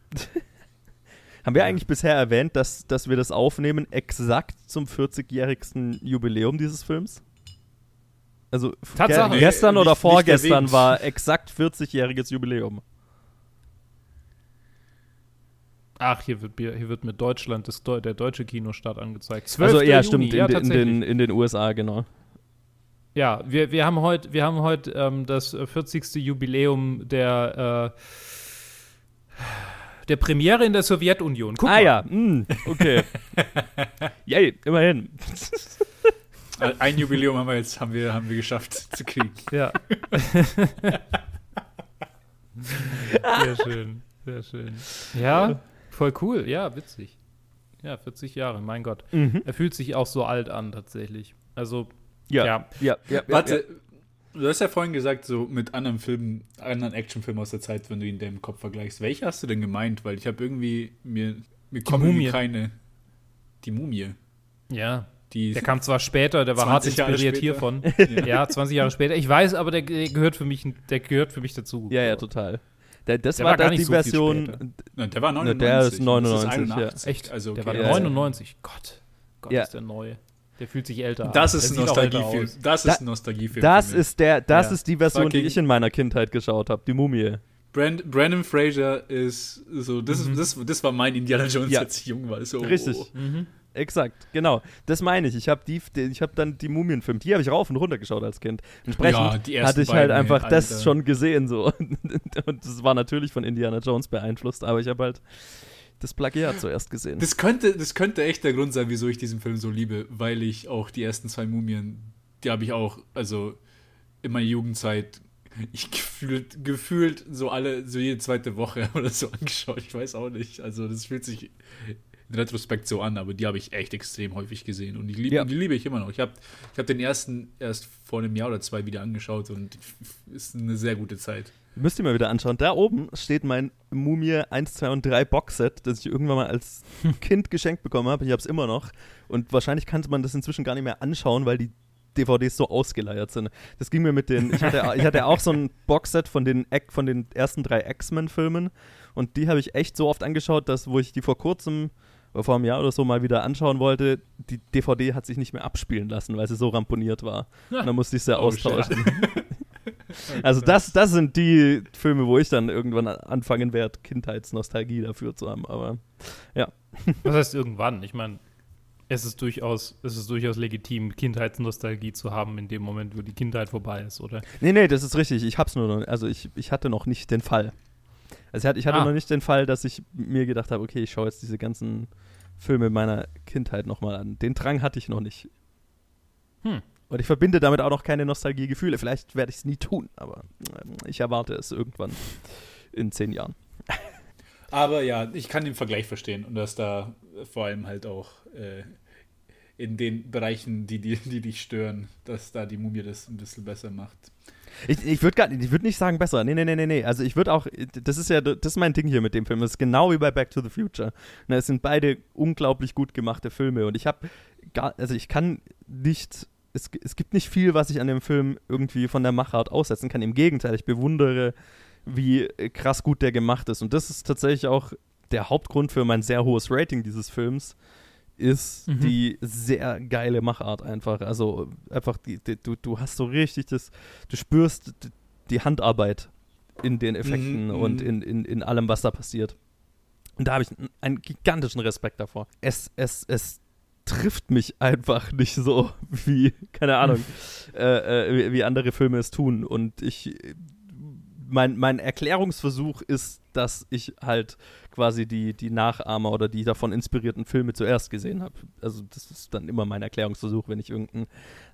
Haben wir eigentlich bisher erwähnt, dass, dass wir das aufnehmen exakt zum 40-jährigsten Jubiläum dieses Films? Also Tatsache. Ge gestern nee, oder nicht, vorgestern nicht war exakt 40-jähriges Jubiläum. Ach, hier wird, hier wird mit Deutschland das, der deutsche Kinostart angezeigt. Also ja, stimmt, in, ja, in, den, in den USA, genau. Ja, wir, wir haben heute wir haben heut, ähm, das 40. Jubiläum der äh, der Premiere in der Sowjetunion. Guck ah mal. ja, mm, okay. <laughs> Yay, immerhin. <laughs> Ein Jubiläum haben wir jetzt haben wir, haben wir geschafft zu kriegen. Ja. <laughs> sehr schön, sehr schön. Ja, voll cool. Ja, witzig. Ja, 40 Jahre, mein Gott. Mhm. Er fühlt sich auch so alt an, tatsächlich. Also, ja. Ja, ja, ja Warte, ja. Du hast ja vorhin gesagt, so mit anderen Filmen, anderen Actionfilmen aus der Zeit, wenn du ihn in deinem Kopf vergleichst. Welche hast du denn gemeint? Weil ich habe irgendwie mir, mir kommt irgendwie keine. Die Mumie. Ja. Die der kam zwar später, der war hart inspiriert hiervon. <laughs> ja. ja. 20 Jahre später. Ich weiß, aber der, der, gehört für mich, der gehört für mich dazu. Ja, ja, total. Der, das der war, war dann die so Version. Nein, der war 99. Der ist 99. Ist 81. Ja. Echt? Also, okay. Der war ja, 99. Gott. Gott ja. ist der neue. Der fühlt sich älter Das an. ist ein Nostalgiefilm. Das ist ein Nostalgiefilm. Das ist der, das ja. ist die Version, Fucking die ich in meiner Kindheit geschaut habe, die Mumie. Brand, Brandon Fraser ist so, das, mhm. ist, das, das war mein Indiana Jones, ja. als ich jung war. So, Richtig. Oh. Mhm. Exakt, genau. Das meine ich. Ich habe die, ich habe dann die Mumienfilme, die habe ich rauf und runter geschaut als Kind. Entsprechend ja, hatte ich halt einfach Alter. das schon gesehen so. <laughs> Und das war natürlich von Indiana Jones beeinflusst, aber ich habe halt das Plagiat zuerst gesehen. Das könnte, das könnte echt der Grund sein, wieso ich diesen Film so liebe, weil ich auch die ersten zwei Mumien, die habe ich auch, also in meiner Jugendzeit, ich gefühlt, gefühlt so alle, so jede zweite Woche <laughs> oder so angeschaut. Ich weiß auch nicht. Also das fühlt sich in Retrospekt so an, aber die habe ich echt extrem häufig gesehen und die, lieb, ja. die liebe ich immer noch. Ich habe ich hab den ersten erst vor einem Jahr oder zwei wieder angeschaut und ist eine sehr gute Zeit. Müsst ihr mal wieder anschauen. Da oben steht mein Mumie 1, 2 und 3 Boxset, das ich irgendwann mal als <laughs> Kind geschenkt bekommen habe. Ich habe es immer noch. Und wahrscheinlich kannte man das inzwischen gar nicht mehr anschauen, weil die DVDs so ausgeleiert sind. Das ging mir mit den. Ich hatte, ich hatte auch so ein Boxset von den, von den ersten drei X-Men-Filmen. Und die habe ich echt so oft angeschaut, dass, wo ich die vor kurzem vor einem Jahr oder so mal wieder anschauen wollte, die DVD hat sich nicht mehr abspielen lassen, weil sie so ramponiert war. Und dann musste ich sie oh, austauschen. <laughs> also das, das sind die Filme, wo ich dann irgendwann anfangen werde, Kindheitsnostalgie dafür zu haben. Aber ja. Was heißt irgendwann? Ich meine, es ist durchaus, es ist durchaus legitim, Kindheitsnostalgie zu haben in dem Moment, wo die Kindheit vorbei ist, oder? Nee, nee, das ist richtig. Ich hab's nur noch, also ich, ich hatte noch nicht den Fall. Also ich hatte ah. noch nicht den Fall, dass ich mir gedacht habe, okay, ich schaue jetzt diese ganzen Filme meiner Kindheit nochmal an. Den Drang hatte ich noch nicht. Hm. Und ich verbinde damit auch noch keine Nostalgiegefühle. Vielleicht werde ich es nie tun, aber äh, ich erwarte es irgendwann in zehn Jahren. <laughs> Aber ja, ich kann den Vergleich verstehen und dass da vor allem halt auch äh, in den Bereichen, die, die, die dich stören, dass da die Mumie das ein bisschen besser macht. Ich, ich würde würd nicht sagen besser. Nee, nee, nee, nee, nee. Also ich würde auch, das ist ja, das ist mein Ding hier mit dem Film. Das ist genau wie bei Back to the Future. Na, es sind beide unglaublich gut gemachte Filme und ich habe also ich kann nicht, es, es gibt nicht viel, was ich an dem Film irgendwie von der Machart aussetzen kann. Im Gegenteil, ich bewundere, wie krass gut der gemacht ist. Und das ist tatsächlich auch der Hauptgrund für mein sehr hohes Rating dieses Films ist mhm. die sehr geile Machart einfach. Also einfach, die, die, du, du hast so richtig das, du spürst die Handarbeit in den Effekten mhm. und mhm. in, in, in allem, was da passiert. Und da habe ich einen gigantischen Respekt davor. Es, es, es trifft mich einfach nicht so <laughs> wie, keine Ahnung, <laughs> äh, äh, wie, wie andere Filme es tun. Und ich mein, mein Erklärungsversuch ist, dass ich halt quasi die, die Nachahmer oder die davon inspirierten Filme zuerst gesehen habe. Also das ist dann immer mein Erklärungsversuch, wenn ich irgendein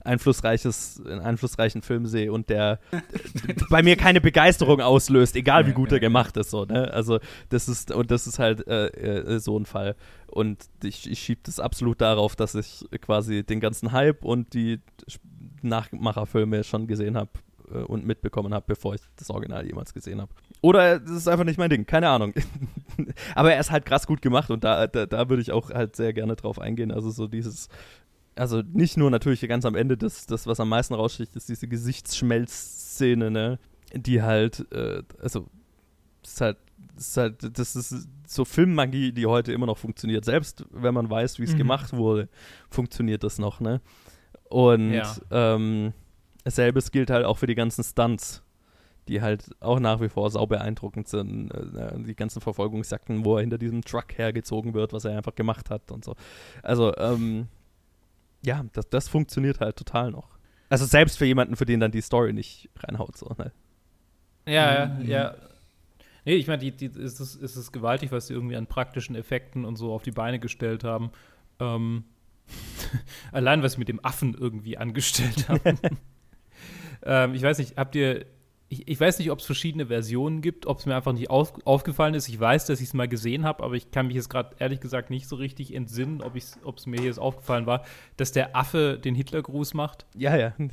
einflussreiches, einen einflussreichen Film sehe und der <laughs> bei mir keine Begeisterung auslöst, egal wie gut er gemacht ist. So, ne? Also das ist, und das ist halt äh, äh, so ein Fall. Und ich, ich schiebe das absolut darauf, dass ich quasi den ganzen Hype und die Nachmacherfilme schon gesehen habe und mitbekommen habe, bevor ich das Original jemals gesehen habe. Oder das ist einfach nicht mein Ding, keine Ahnung. <laughs> Aber er ist halt krass gut gemacht und da, da, da würde ich auch halt sehr gerne drauf eingehen. Also so dieses, also nicht nur natürlich ganz am Ende, das, das was am meisten raussticht, ist diese Gesichtsschmelzszene, ne? Die halt, äh, also, das ist halt, das ist halt, das ist so Filmmagie, die heute immer noch funktioniert. Selbst wenn man weiß, wie es mhm. gemacht wurde, funktioniert das noch, ne? Und ja. ähm, Selbes gilt halt auch für die ganzen Stunts, die halt auch nach wie vor sau beeindruckend sind. Äh, die ganzen Verfolgungsjagden, wo er hinter diesem Truck hergezogen wird, was er einfach gemacht hat und so. Also, ähm, ja, das, das funktioniert halt total noch. Also selbst für jemanden, für den dann die Story nicht reinhaut, so, ne? Ja, ja, mhm. ja. Nee, ich meine, die, die, ist, es, ist es gewaltig, was sie irgendwie an praktischen Effekten und so auf die Beine gestellt haben. Ähm, <laughs> allein, was sie mit dem Affen irgendwie angestellt haben. <laughs> Ähm, ich weiß nicht, habt ihr. Ich, ich weiß nicht, ob es verschiedene Versionen gibt, ob es mir einfach nicht auf, aufgefallen ist. Ich weiß, dass ich es mal gesehen habe, aber ich kann mich jetzt gerade ehrlich gesagt nicht so richtig entsinnen, ob es mir hier jetzt aufgefallen war, dass der Affe den Hitlergruß macht. Ja, ja. Ähm,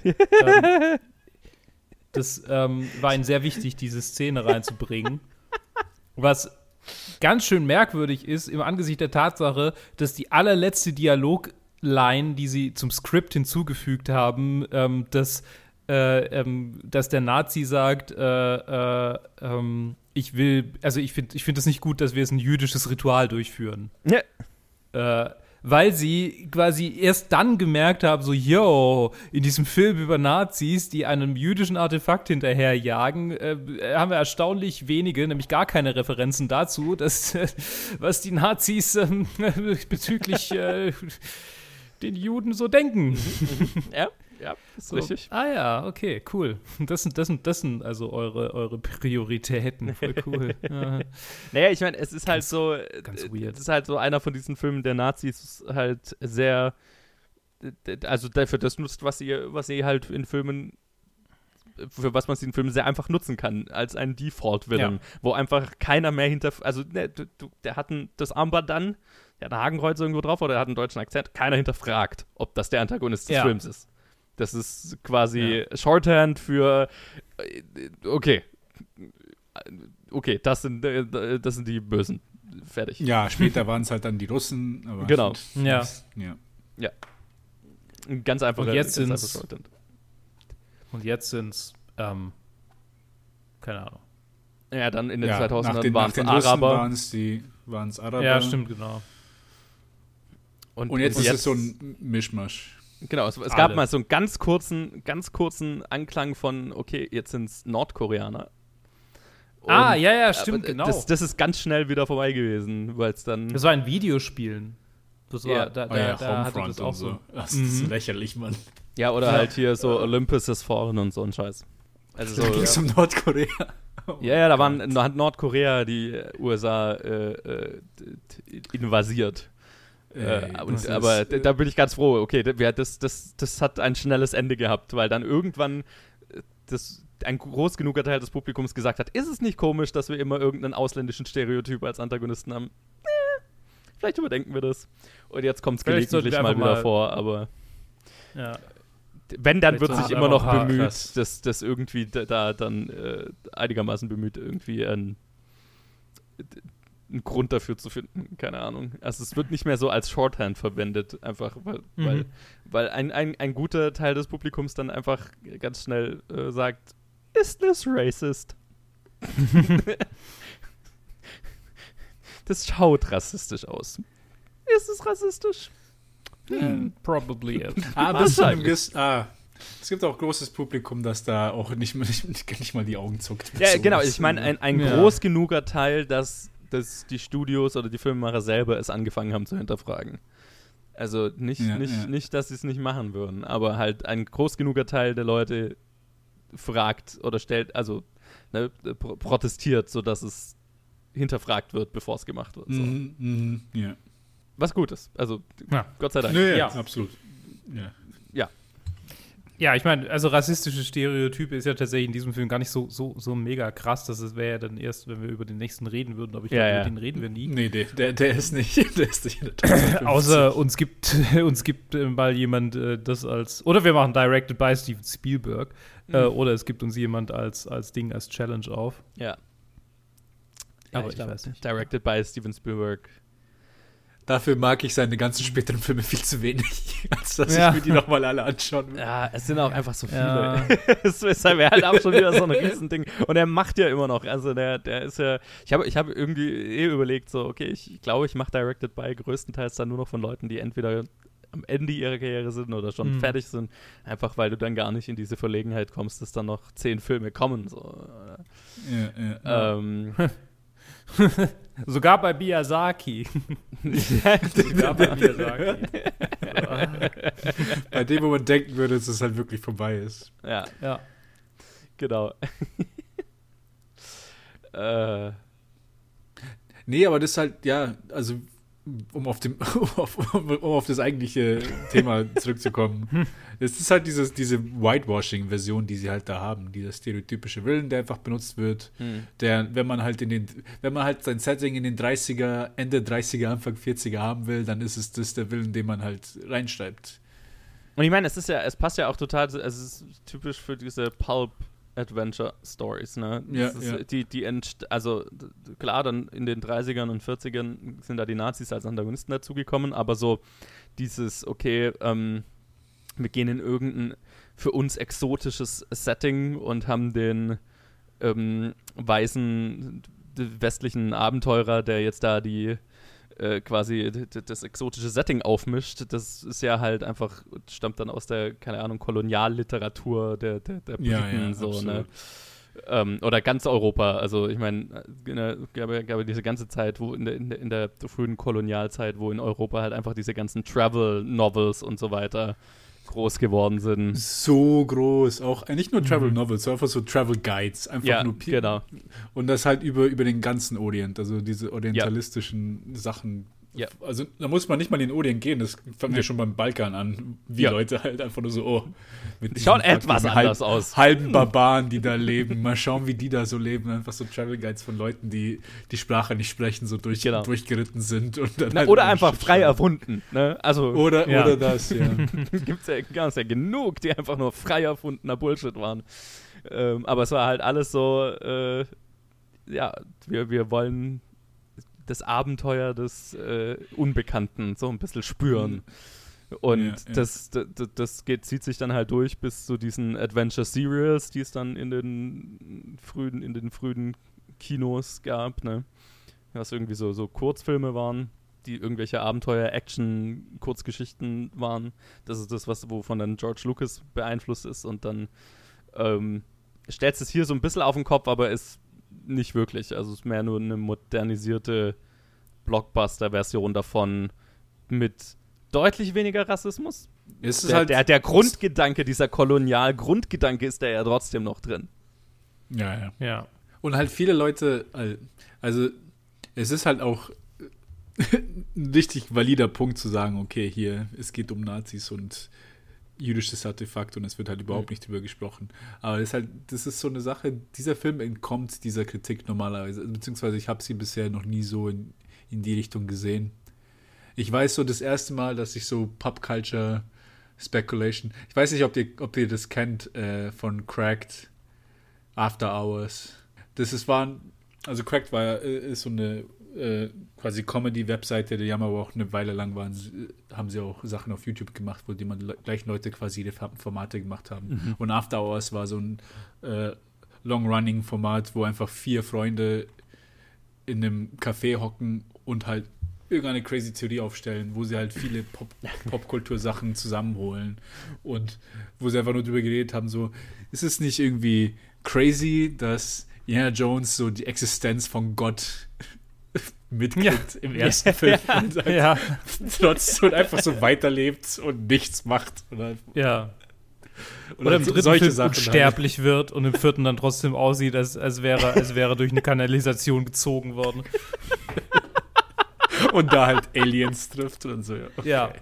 das ähm, war ihnen sehr wichtig, diese Szene reinzubringen. Was ganz schön merkwürdig ist, im Angesicht der Tatsache, dass die allerletzte Dialogline, die sie zum Skript hinzugefügt haben, ähm, dass äh, ähm, dass der Nazi sagt, äh, äh, ähm, ich will, also ich finde ich find es nicht gut, dass wir jetzt ein jüdisches Ritual durchführen. Ja. Äh, weil sie quasi erst dann gemerkt haben, so, yo, in diesem Film über Nazis, die einem jüdischen Artefakt hinterherjagen, äh, haben wir erstaunlich wenige, nämlich gar keine Referenzen dazu, dass, <laughs> was die Nazis ähm, <laughs> bezüglich den Juden so denken. <laughs> ja. Ja, ist so. richtig. Ah ja, okay, cool. Das sind, das sind, das sind also eure, eure Prioritäten. Voll cool. <laughs> ja. Naja, ich meine, es ist halt so, Ganz äh, weird. es ist halt so einer von diesen Filmen der Nazis halt sehr, also dafür das nutzt, was ihr, was ihr halt in Filmen für was man sie in Filmen sehr einfach nutzen kann, als ein Default-Villain, ja. wo einfach keiner mehr hinter, also ne, du, du, der hat ein, das Armband dann, der hat ein Hakenkreuz irgendwo drauf oder der hat einen deutschen Akzent, keiner hinterfragt, ob das der Antagonist des ja. Films ist. Das ist quasi ja. Shorthand für äh, okay. Okay, das sind, äh, das sind die Bösen. Fertig. Ja, <laughs> später waren es halt dann die Russen. genau. Ja. ja. Ja. Ganz einfach. Und jetzt sind es. Und jetzt sind es, ähm, keine Ahnung. Ja, dann in den ja, 2000ern waren es Araber. Waren es die, waren's Araber. Ja, stimmt, genau. Und, und jetzt, und ist es so ein Mischmasch. Genau, es, es gab mal so einen ganz kurzen, ganz kurzen Anklang von, okay, jetzt sind es Nordkoreaner. Und, ah, ja, ja, stimmt, genau. Das, das, ist ganz schnell wieder vorbei gewesen, weil es dann. Das war ein Videospielen. Das war, ja. da, da, oh ja, da hatte das auch so. <laughs> Das ist mhm. lächerlich, Mann. Ja, oder ja. halt hier so Olympus is Fallen und so ein Scheiß. Also so, da ging es ja. um Nordkorea. Oh <laughs> ja, ja, da waren, hat Nordkorea die USA äh, äh, invasiert. Äh, und, aber ist, da bin ich ganz froh. Okay, das, das, das hat ein schnelles Ende gehabt, weil dann irgendwann äh, das, ein groß genuger Teil des Publikums gesagt hat, ist es nicht komisch, dass wir immer irgendeinen ausländischen Stereotyp als Antagonisten haben? Eh, vielleicht überdenken wir das. Und jetzt kommt es gelegentlich mal wieder mal vor, aber ja. wenn, dann wird sich immer noch bemüht, dass das irgendwie da, da dann äh, einigermaßen bemüht, irgendwie ein einen Grund dafür zu finden, keine Ahnung. Also es wird nicht mehr so als Shorthand verwendet, einfach weil, mhm. weil, weil ein, ein, ein guter Teil des Publikums dann einfach ganz schnell äh, sagt, ist this racist? <laughs> das schaut rassistisch aus. Ist es rassistisch? Hm, probably is. <laughs> ah, bis zu einem ah, es gibt auch großes Publikum, das da auch nicht, <laughs> nicht, nicht mal die Augen zuckt. Ja, genau. Ich meine, ein, ein ja. groß genuger Teil, das dass die Studios oder die Filmemacher selber es angefangen haben zu hinterfragen. Also nicht, ja, nicht, ja. nicht dass sie es nicht machen würden, aber halt ein groß genuger Teil der Leute fragt oder stellt, also ne, protestiert, sodass es hinterfragt wird, bevor es gemacht wird. So. Mm, mm, yeah. Was gut ist. Also, ja. Gott sei Dank. Nee, ja, absolut. Ja. Ja. Ich meine, also rassistische Stereotype ist ja tatsächlich in diesem Film gar nicht so, so, so mega krass. Das wäre ja dann erst, wenn wir über den nächsten reden würden. Aber ich ja, glaube, ja. über den reden wir nie. Nee, der, der, der ist nicht. <laughs> Der ist nicht <laughs> Außer uns gibt, <laughs> uns gibt äh, mal jemand äh, das als. Oder wir machen Directed by Steven Spielberg. Mhm. Äh, oder es gibt uns jemand als, als Ding, als Challenge auf. Ja. Aber ich, ich weiß nicht. Directed by Steven Spielberg Dafür mag ich seine ganzen späteren Filme viel zu wenig, <laughs> als dass ja. ich mir die nochmal alle anschauen will. Ja, es sind auch einfach so viele. Ja. <laughs> es ist halt auch schon wieder so ein Riesending. Und er macht ja immer noch. Also der, der ist ja. Ich habe ich hab irgendwie eh überlegt, so, okay, ich glaube, ich mache Directed by größtenteils dann nur noch von Leuten, die entweder am Ende ihrer Karriere sind oder schon mhm. fertig sind. Einfach weil du dann gar nicht in diese Verlegenheit kommst, dass dann noch zehn Filme kommen. So. Ja, ja. Ähm, <laughs> <laughs> Sogar bei Miyazaki. <laughs> Sogar bei Miyazaki. <laughs> bei dem, wo man denken würde, dass es halt wirklich vorbei ist. Ja. Ja. Genau. äh. Nee, aber das ist halt, ja, also um auf, dem, <laughs> um auf das eigentliche Thema zurückzukommen. es ist halt dieses, diese Whitewashing-Version, die sie halt da haben, dieser stereotypische Willen, der einfach benutzt wird, hm. der, wenn man halt in den, wenn man halt sein Setting in den 30er, Ende 30er, Anfang 40er haben will, dann ist es das der Willen, den man halt reinschreibt. Und ich meine, es ist ja, es passt ja auch total, es ist typisch für diese Pulp Adventure Stories, ne? Ja, ja. Die, die also klar, dann in den 30ern und 40ern sind da die Nazis als Antagonisten dazugekommen, aber so dieses, okay, ähm, wir gehen in irgendein für uns exotisches Setting und haben den ähm, weißen westlichen Abenteurer, der jetzt da die äh, quasi das exotische Setting aufmischt, das ist ja halt einfach, stammt dann aus der, keine Ahnung, Kolonialliteratur der, der, der Briten, ja, ja, so, ne? Ähm, oder ganz Europa. Also ich meine, äh, gab, gab diese ganze Zeit, wo in der, in der, in der frühen Kolonialzeit, wo in Europa halt einfach diese ganzen Travel-Novels und so weiter groß geworden sind. So groß, auch äh, nicht nur Travel mhm. Novels, sondern einfach so Travel Guides, einfach ja, nur genau. Und das halt über, über den ganzen Orient, also diese orientalistischen ja. Sachen ja. Also da muss man nicht mal in den Orient gehen, das fängt ja schon beim Balkan an, wie ja. Leute halt einfach nur so, oh, mit Schaut etwas anders halb, aus. Halben Barbaren, die da leben, mal schauen, wie die da so leben, einfach so Travel Guides von Leuten, die die Sprache nicht sprechen, so durch, genau. durchgeritten sind und dann Na, halt Oder einfach frei erfunden, ne? Also oder ja. oder das, ja. <laughs> Gibt's ja ganz ja genug, die einfach nur frei erfundener Bullshit waren. Ähm, aber es war halt alles so äh, ja, wir, wir wollen das Abenteuer des äh, Unbekannten so ein bisschen spüren. Mhm. Und ja, ja. Das, das, das geht, zieht sich dann halt durch bis zu diesen Adventure Serials, die es dann in den frühen, in den frühen Kinos gab, ne? Was irgendwie so, so Kurzfilme waren, die irgendwelche Abenteuer, Action, Kurzgeschichten waren. Das ist das, was wovon dann George Lucas beeinflusst ist und dann ähm, stellt es hier so ein bisschen auf den Kopf, aber es nicht wirklich. Also es ist mehr nur eine modernisierte Blockbuster-Version davon mit deutlich weniger Rassismus. Ist der, halt der, der Grundgedanke, dieser Kolonial-Grundgedanke ist da ja trotzdem noch drin. Ja, ja. Ja. Und halt viele Leute, also es ist halt auch <laughs> ein richtig valider Punkt zu sagen, okay, hier, es geht um Nazis und jüdisches Artefakt und es wird halt überhaupt mhm. nicht drüber gesprochen. Aber das ist halt, das ist so eine Sache, dieser Film entkommt dieser Kritik normalerweise, beziehungsweise ich habe sie bisher noch nie so in, in die Richtung gesehen. Ich weiß so das erste Mal, dass ich so Pop Culture Speculation, ich weiß nicht, ob ihr, ob ihr das kennt äh, von Cracked After Hours. Das ist war, also Cracked war äh, ist so eine äh, quasi Comedy-Webseite, die haben aber auch eine Weile lang waren, haben sie auch Sachen auf YouTube gemacht, wo die man gleich Leute quasi die Formate gemacht haben. Mhm. Und After Hours war so ein äh, Long-Running-Format, wo einfach vier Freunde in einem Café hocken und halt irgendeine crazy Theorie aufstellen, wo sie halt viele Pop <laughs> Popkultur-Sachen zusammenholen und wo sie einfach nur drüber geredet haben, so, ist es nicht irgendwie crazy, dass Indiana Jones so die Existenz von Gott mitkriegt ja. im ersten Film ja. und halt ja. trotz und einfach so weiterlebt und nichts macht. Oder, ja. Oder, oder im dritten solche Film Sachen unsterblich halt. wird und im vierten dann trotzdem aussieht, als, als, wäre, als wäre durch eine Kanalisation gezogen worden. <laughs> und da halt Aliens trifft und so. Okay. Ja.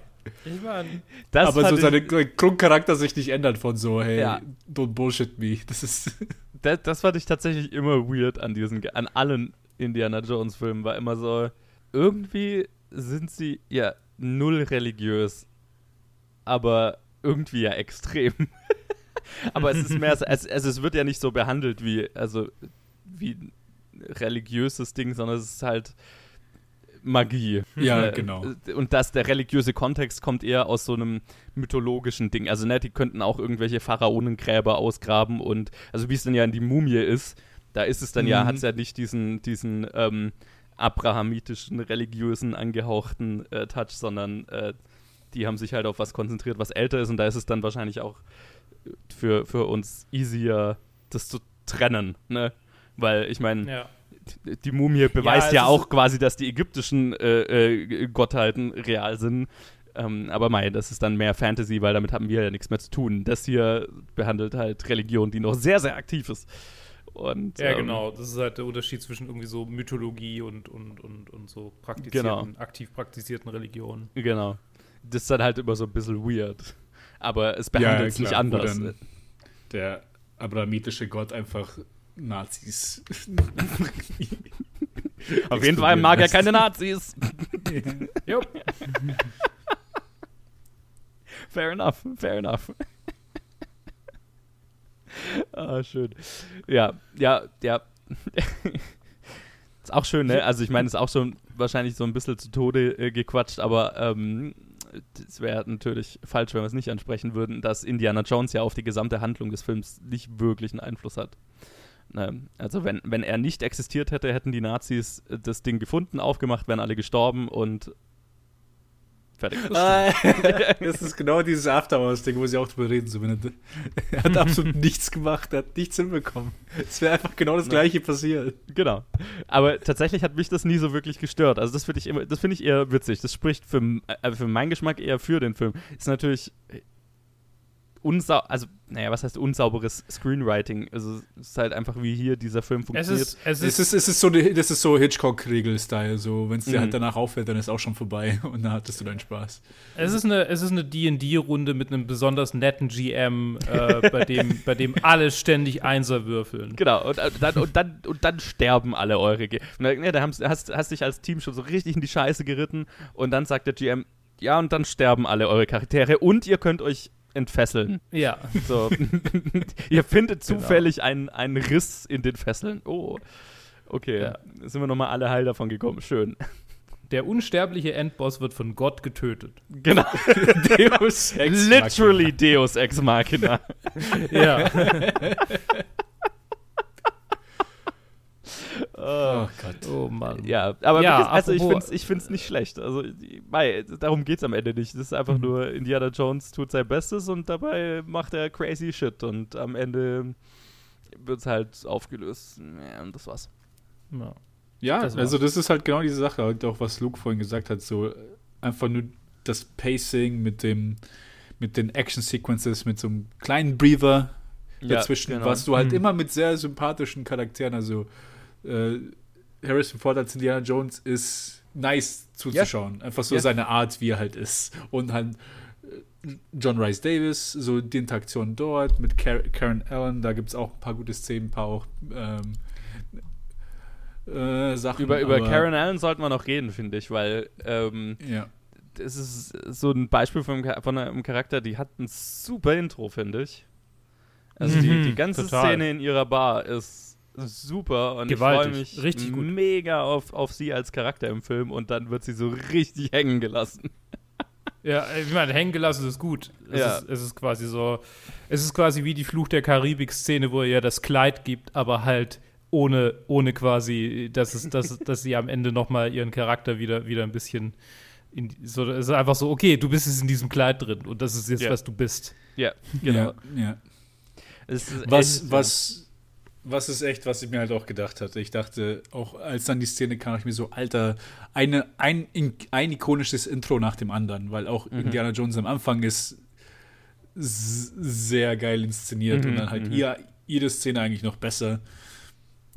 Ich meine, aber so seine Grundcharakter sich nicht ändert von so, hey, ja. don't bullshit me. Das ist. Das, das fand ich tatsächlich immer weird an diesen, an allen Indiana Jones Filmen war immer so, irgendwie sind sie ja null religiös, aber irgendwie ja extrem. <laughs> aber es ist mehr, es, also es wird ja nicht so behandelt wie, also wie ein religiöses Ding, sondern es ist halt Magie. Ja, äh, genau. Und dass der religiöse Kontext kommt eher aus so einem mythologischen Ding. Also, ne, die könnten auch irgendwelche Pharaonengräber ausgraben und, also wie es denn ja in die Mumie ist, da ist es dann mhm. ja, hat es ja nicht diesen, diesen ähm, abrahamitischen, religiösen, angehauchten äh, Touch, sondern äh, die haben sich halt auf was konzentriert, was älter ist und da ist es dann wahrscheinlich auch für, für uns easier, das zu trennen, ne? Weil ich meine, ja. die Mumie beweist ja, ja auch quasi, dass die ägyptischen äh, äh, Gottheiten real sind. Ähm, aber mei, das ist dann mehr Fantasy, weil damit haben wir ja nichts mehr zu tun. Das hier behandelt halt Religion, die noch sehr, sehr aktiv ist. Und, ja, ähm, genau. Das ist halt der Unterschied zwischen irgendwie so Mythologie und, und, und, und so praktizierten, genau. aktiv praktizierten Religionen. Genau. Das ist dann halt immer so ein bisschen weird. Aber es behandelt es ja, nicht anders. Der abrahamitische Gott einfach Nazis. <laughs> Auf jeden Fall mag er keine Nazis. <laughs> jo. <laughs> fair enough, fair enough <laughs> ah, schön. Ja, ja, ja. <laughs> ist auch schön, ne? Also ich meine, ist auch schon wahrscheinlich so ein bisschen zu Tode äh, gequatscht, aber ähm, es wäre natürlich falsch, wenn wir es nicht ansprechen würden, dass Indiana Jones ja auf die gesamte Handlung des Films nicht wirklich einen Einfluss hat. Ne? Also wenn, wenn er nicht existiert hätte, hätten die Nazis das Ding gefunden, aufgemacht, wären alle gestorben und Fertig. Ah, <laughs> <laughs> das ist genau dieses Afterhours-Ding, wo sie auch drüber reden. So, er hat <laughs> absolut nichts gemacht, er hat nichts hinbekommen. Es wäre einfach genau das Gleiche passiert. Genau. Aber tatsächlich hat mich das nie so wirklich gestört. Also das finde ich, immer, find ich eher witzig. Das spricht für, äh, für meinen Geschmack eher für den Film. Ist natürlich unsau also naja, was heißt unsauberes Screenwriting? Also es ist halt einfach wie hier dieser Film funktioniert. Es ist, es ist, es ist, es ist so, das ist so Hitchcock-Regel-Style. So, wenn es dir mhm. halt danach auffällt, dann ist auch schon vorbei <laughs> und dann hattest du deinen Spaß. Es ist eine, es ist eine D&D-Runde mit einem besonders netten GM, äh, bei dem, bei dem alle ständig Einser würfeln. Genau. Und, und, dann, und dann, und dann sterben alle eure. Ge ja, da hast, hast dich als Team schon so richtig in die Scheiße geritten und dann sagt der GM, ja, und dann sterben alle eure Charaktere und ihr könnt euch entfesseln. Ja. So. <laughs> Ihr findet genau. zufällig genau. einen, einen Riss in den Fesseln. Oh. Okay, ja. sind wir nochmal alle heil davon gekommen. Schön. Der unsterbliche Endboss wird von Gott getötet. Genau. <laughs> Deus Ex Literally Deus Ex Machina. ja. <laughs> Oh, Gott. Oh Mann. Ja, aber ja, also ich finde es ich find's nicht schlecht. Also mei, darum geht es am Ende nicht. Das ist einfach mhm. nur, Indiana Jones tut sein Bestes und dabei macht er crazy shit und am Ende wird es halt aufgelöst. Ja, und das war's. Ja, ja das also das ist halt genau diese Sache, halt auch was Luke vorhin gesagt hat, so einfach nur das Pacing mit dem mit den Action-Sequences, mit so einem kleinen Breather dazwischen, ja, genau. was du halt mhm. immer mit sehr sympathischen Charakteren, also äh, Harrison Ford als Indiana Jones ist nice zuzuschauen. Ja. Einfach so ja. seine Art, wie er halt ist. Und halt äh, John Rice Davis, so die Interaktion dort mit Karen Allen, da gibt es auch ein paar gute Szenen, ein paar auch ähm, äh, Sachen. Über, über Karen Allen sollten wir noch reden, finde ich, weil ähm, ja. es ist so ein Beispiel von, von einem Charakter, die hat ein super Intro, finde ich. Also mhm, die, die ganze total. Szene in ihrer Bar ist super und Gewaltig. ich freue mich richtig gut. mega auf, auf sie als Charakter im Film und dann wird sie so richtig hängen gelassen. Ja, ich meine, hängen gelassen ist gut. Es, ja. ist, es ist quasi so, es ist quasi wie die Fluch der Karibik-Szene, wo er ja das Kleid gibt, aber halt ohne, ohne quasi, dass, es, dass, <laughs> dass sie am Ende nochmal ihren Charakter wieder, wieder ein bisschen in, so, es ist einfach so, okay, du bist jetzt in diesem Kleid drin und das ist jetzt, ja. was du bist. Ja, genau. Ja, ja. was, echt, was, was ist echt, was ich mir halt auch gedacht hatte. Ich dachte, auch als dann die Szene kam, ich mir so, Alter, eine, ein, ein ikonisches Intro nach dem anderen, weil auch mhm. Indiana Jones am Anfang ist sehr geil inszeniert mhm, und dann halt mhm. ihr, jede Szene eigentlich noch besser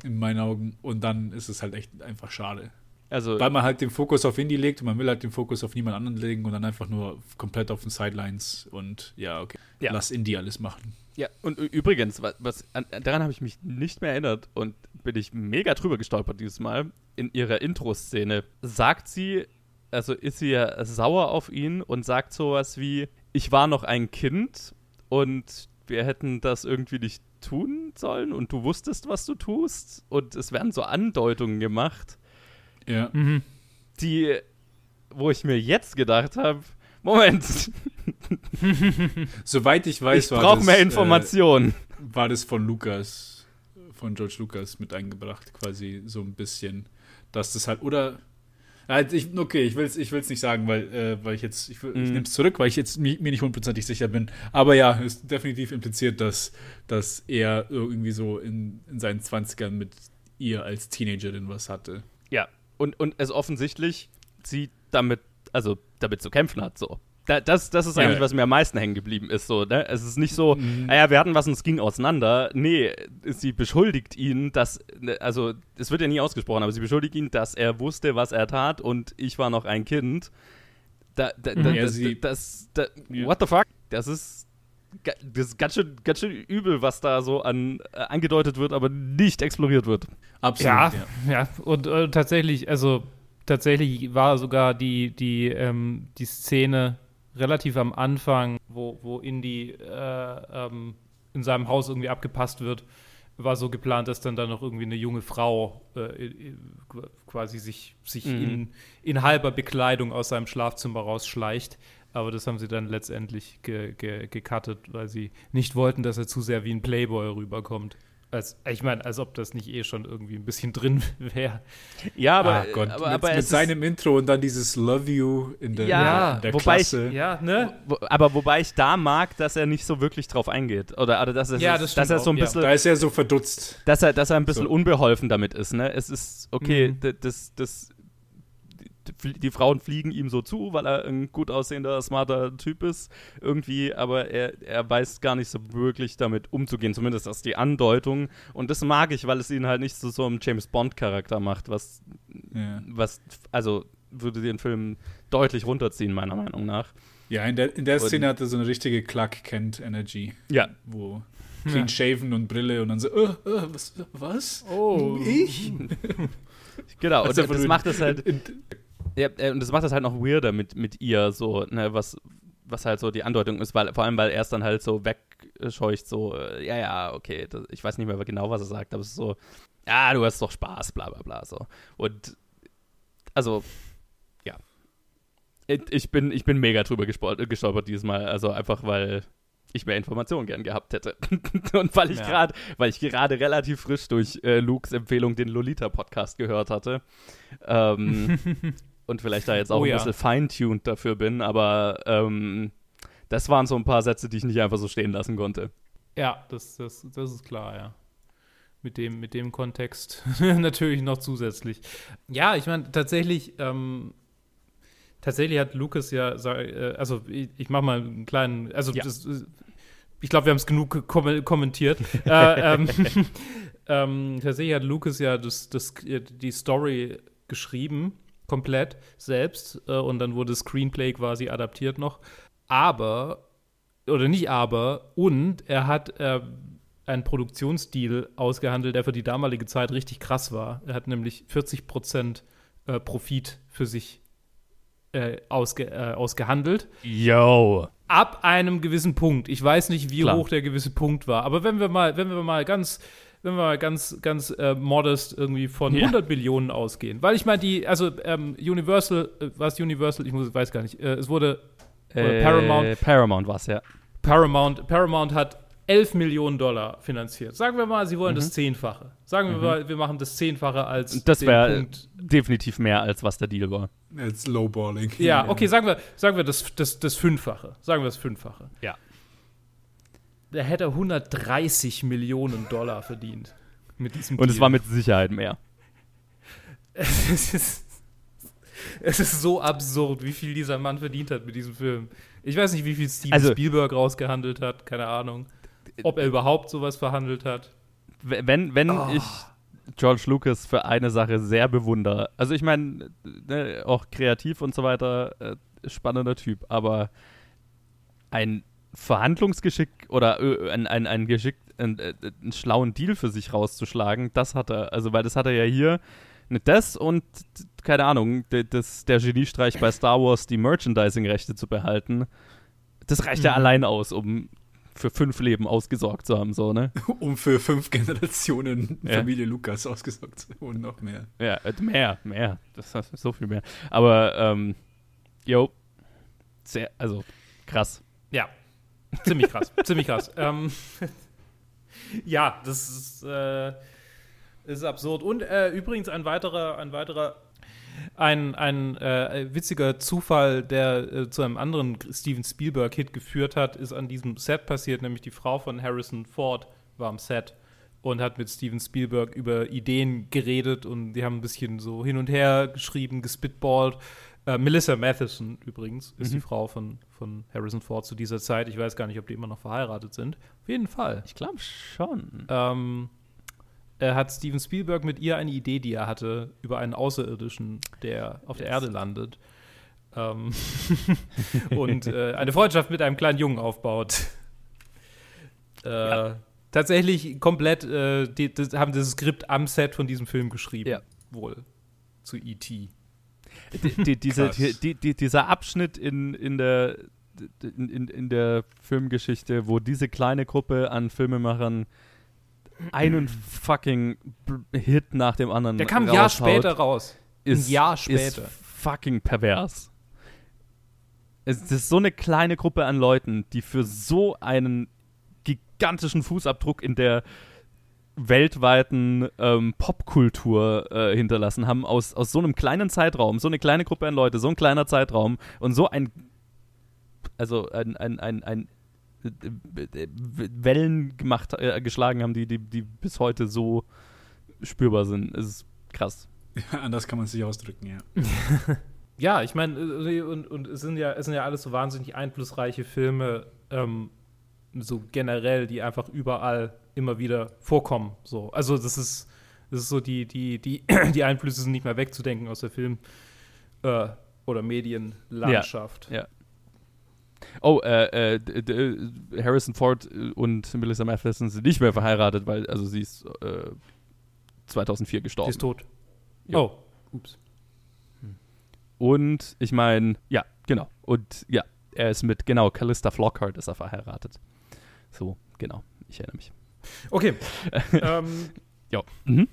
in meinen Augen. Und dann ist es halt echt einfach schade. Also, Weil man halt den Fokus auf Indie legt und man will halt den Fokus auf niemand anderen legen und dann einfach nur komplett auf den Sidelines und ja, okay. Ja. Lass Indie alles machen. Ja, und übrigens, was, was daran habe ich mich nicht mehr erinnert und bin ich mega drüber gestolpert dieses Mal. In ihrer Intro-Szene sagt sie, also ist sie ja sauer auf ihn und sagt sowas wie: Ich war noch ein Kind und wir hätten das irgendwie nicht tun sollen und du wusstest, was du tust und es werden so Andeutungen gemacht, ja. Mhm. die, wo ich mir jetzt gedacht habe, Moment. <laughs> Soweit ich weiß, ich brauche mehr Informationen. Äh, war das von Lukas, von George Lucas mit eingebracht, quasi so ein bisschen, dass das halt, oder also ich, okay, ich will es ich will's nicht sagen, weil, äh, weil ich jetzt, ich, ich mhm. nehme es zurück, weil ich jetzt mir, mir nicht hundertprozentig sicher bin. Aber ja, es ist definitiv impliziert, dass, dass er irgendwie so in, in seinen 20ern mit ihr als Teenagerin was hatte. Ja, und, und es offensichtlich sie damit, also damit zu kämpfen hat, so da, das, das ist eigentlich, ja. was mir am meisten hängen geblieben ist. So, ne? Es ist nicht so, mhm. naja, wir hatten was und es ging auseinander. Nee, sie beschuldigt ihn, dass, ne, also, es wird ja nie ausgesprochen, aber sie beschuldigt ihn, dass er wusste, was er tat und ich war noch ein Kind. Da, da, da, ja, das, das, ja. what the fuck? Das ist, das ist ganz schön, ganz schön übel, was da so an, äh, angedeutet wird, aber nicht exploriert wird. Absolut. Ja, ja. ja. Und äh, tatsächlich, also tatsächlich war sogar die, die, ähm, die Szene relativ am Anfang, wo, wo Indy äh, ähm, in seinem Haus irgendwie abgepasst wird, war so geplant, dass dann da noch irgendwie eine junge Frau äh, quasi sich, sich mhm. in, in halber Bekleidung aus seinem Schlafzimmer rausschleicht. Aber das haben sie dann letztendlich ge, ge, gecuttet, weil sie nicht wollten, dass er zu sehr wie ein Playboy rüberkommt. Als, ich meine, als ob das nicht eh schon irgendwie ein bisschen <laughs> drin wäre. Ja, aber, ah, Gott, aber, mit, aber mit seinem Intro und dann dieses Love You in der, ja, in der wobei Klasse. Ich, ja, ne? Wo, aber wobei ich da mag, dass er nicht so wirklich drauf eingeht. Oder, oder dass, er, ja, das dass er so ein bisschen. Ja. Da ist er so verdutzt. Dass er, dass er ein bisschen so. unbeholfen damit ist, ne? Es ist, okay, mhm. das, das die Frauen fliegen ihm so zu, weil er ein gut aussehender, smarter Typ ist, irgendwie, aber er, er weiß gar nicht so wirklich damit umzugehen, zumindest das ist die Andeutung. Und das mag ich, weil es ihn halt nicht zu so, einem James Bond-Charakter macht, was, ja. was, also würde den Film deutlich runterziehen, meiner Meinung nach. Ja, in der, in der Szene hat er so eine richtige Clark Kent Energy. Ja. Wo <laughs> clean ja. shaven und Brille und dann so, uh, uh, was? was? Oh. Ich? genau, und das macht es halt. In, ja, äh, und das macht das halt noch weirder mit, mit ihr, so, ne, was, was halt so die Andeutung ist, weil, vor allem, weil er es dann halt so wegscheucht, so, äh, ja, ja, okay, das, ich weiß nicht mehr genau, was er sagt, aber es ist so, ja, du hast doch Spaß, bla, bla, bla, so. Und, also, ja. Ich bin, ich bin mega drüber gestolpert dieses Mal, also einfach, weil ich mehr Informationen gern gehabt hätte. <laughs> und weil ich ja. gerade, weil ich gerade relativ frisch durch äh, Lukes Empfehlung den Lolita-Podcast gehört hatte. Ähm, <laughs> und vielleicht da jetzt auch oh, ein bisschen feintuned dafür bin, aber ähm, das waren so ein paar Sätze, die ich nicht einfach so stehen lassen konnte. Ja, das, das, das ist klar, ja. Mit dem, mit dem Kontext <laughs> natürlich noch zusätzlich. Ja, ich meine, tatsächlich, ähm, tatsächlich hat Lucas ja, äh, also ich, ich mache mal einen kleinen, also ja. das, ich glaube, wir haben es genug kom kommentiert. äh, ähm, <laughs> ähm, tatsächlich hat Lucas ja das, das, die Story geschrieben komplett selbst äh, und dann wurde Screenplay quasi adaptiert noch. Aber, oder nicht aber, und er hat äh, einen Produktionsdeal ausgehandelt, der für die damalige Zeit richtig krass war. Er hat nämlich 40 Prozent äh, Profit für sich äh, ausge, äh, ausgehandelt. Yo. Ab einem gewissen Punkt. Ich weiß nicht, wie Klar. hoch der gewisse Punkt war, aber wenn wir mal, wenn wir mal ganz wenn wir mal ganz, ganz äh, modest irgendwie von ja. 100 Millionen ausgehen. Weil ich meine, die, also ähm, Universal, äh, was Universal, ich muss, weiß gar nicht, äh, es wurde äh, Paramount. Paramount war es, ja. Paramount, Paramount hat 11 Millionen Dollar finanziert. Sagen wir mal, sie wollen mhm. das Zehnfache. Sagen wir mhm. mal, wir machen das Zehnfache als. Das wäre definitiv mehr, als was der Deal war. Als Lowballing. Ja, okay, sagen wir, sagen wir das, das, das Fünffache. Sagen wir das Fünffache. Ja. Der hätte 130 Millionen Dollar verdient. Mit diesem Und Deal. es war mit Sicherheit mehr. Es ist, es ist so absurd, wie viel dieser Mann verdient hat mit diesem Film. Ich weiß nicht, wie viel Steven also, Spielberg rausgehandelt hat, keine Ahnung ob er überhaupt sowas verhandelt hat. Wenn, wenn oh. ich George Lucas für eine Sache sehr bewundere, also ich meine, ne, auch kreativ und so weiter, äh, spannender Typ, aber ein Verhandlungsgeschick oder äh, ein, ein, ein Geschick, ein, äh, einen schlauen Deal für sich rauszuschlagen, das hat er. Also, weil das hat er ja hier das und, keine Ahnung, das, der Geniestreich bei Star Wars, die Merchandising-Rechte zu behalten, das reicht mhm. ja allein aus, um für fünf Leben ausgesorgt zu haben, so, ne? <laughs> Um für fünf Generationen ja. Familie Lukas ausgesorgt zu haben und noch mehr. Ja, äh, mehr, mehr. Das ist so viel mehr. Aber, ähm, yo, sehr, also, krass. Ja, ziemlich krass, <laughs> ziemlich krass. Ähm, <laughs> ja, das ist, äh, ist absurd. Und äh, übrigens ein weiterer, ein weiterer ein, ein äh, witziger Zufall, der äh, zu einem anderen Steven Spielberg-Hit geführt hat, ist an diesem Set passiert, nämlich die Frau von Harrison Ford war am Set und hat mit Steven Spielberg über Ideen geredet und die haben ein bisschen so hin und her geschrieben, gespitballt. Äh, Melissa Matheson übrigens ist mhm. die Frau von, von Harrison Ford zu dieser Zeit. Ich weiß gar nicht, ob die immer noch verheiratet sind. Auf jeden Fall. Ich glaube schon. Ähm, äh, hat Steven Spielberg mit ihr eine Idee, die er hatte, über einen Außerirdischen, der auf der Erde landet. Ähm <laughs> und äh, eine Freundschaft mit einem kleinen Jungen aufbaut. Äh, ja. Tatsächlich komplett äh, die, das, haben das Skript am Set von diesem Film geschrieben. Ja. Wohl. Zu E.T. Die, die, diese, die, dieser Abschnitt in, in der in, in, in der Filmgeschichte, wo diese kleine Gruppe an Filmemachern einen fucking Hit nach dem anderen Der kam ein Jahr später raus. Ist, ein Jahr später. Ist fucking pervers. Es ist so eine kleine Gruppe an Leuten, die für so einen gigantischen Fußabdruck in der weltweiten ähm, Popkultur äh, hinterlassen haben, aus, aus so einem kleinen Zeitraum, so eine kleine Gruppe an Leute, so ein kleiner Zeitraum und so ein, also ein, ein, ein, ein Wellen gemacht, äh, geschlagen haben, die, die, die bis heute so spürbar sind. Es ist krass. Ja, anders kann man sich ausdrücken, ja. <laughs> ja, ich meine, äh, und, und es, sind ja, es sind ja alles so wahnsinnig einflussreiche Filme, ähm, so generell, die einfach überall immer wieder vorkommen. So. Also das ist, das ist so, die, die, die, <clears throat> die Einflüsse sind nicht mehr wegzudenken aus der Film- äh, oder Medienlandschaft. Ja, ja. Oh, äh, äh, Harrison Ford und Melissa Matheson sind nicht mehr verheiratet, weil, also sie ist äh, 2004 gestorben. Sie ist tot. Ja. Oh, ups. Und ich meine, ja, genau. Und ja, er ist mit, genau, Callista Flockhart ist er verheiratet. So, genau. Ich erinnere mich. Okay. <laughs> ähm, ja. Mhm.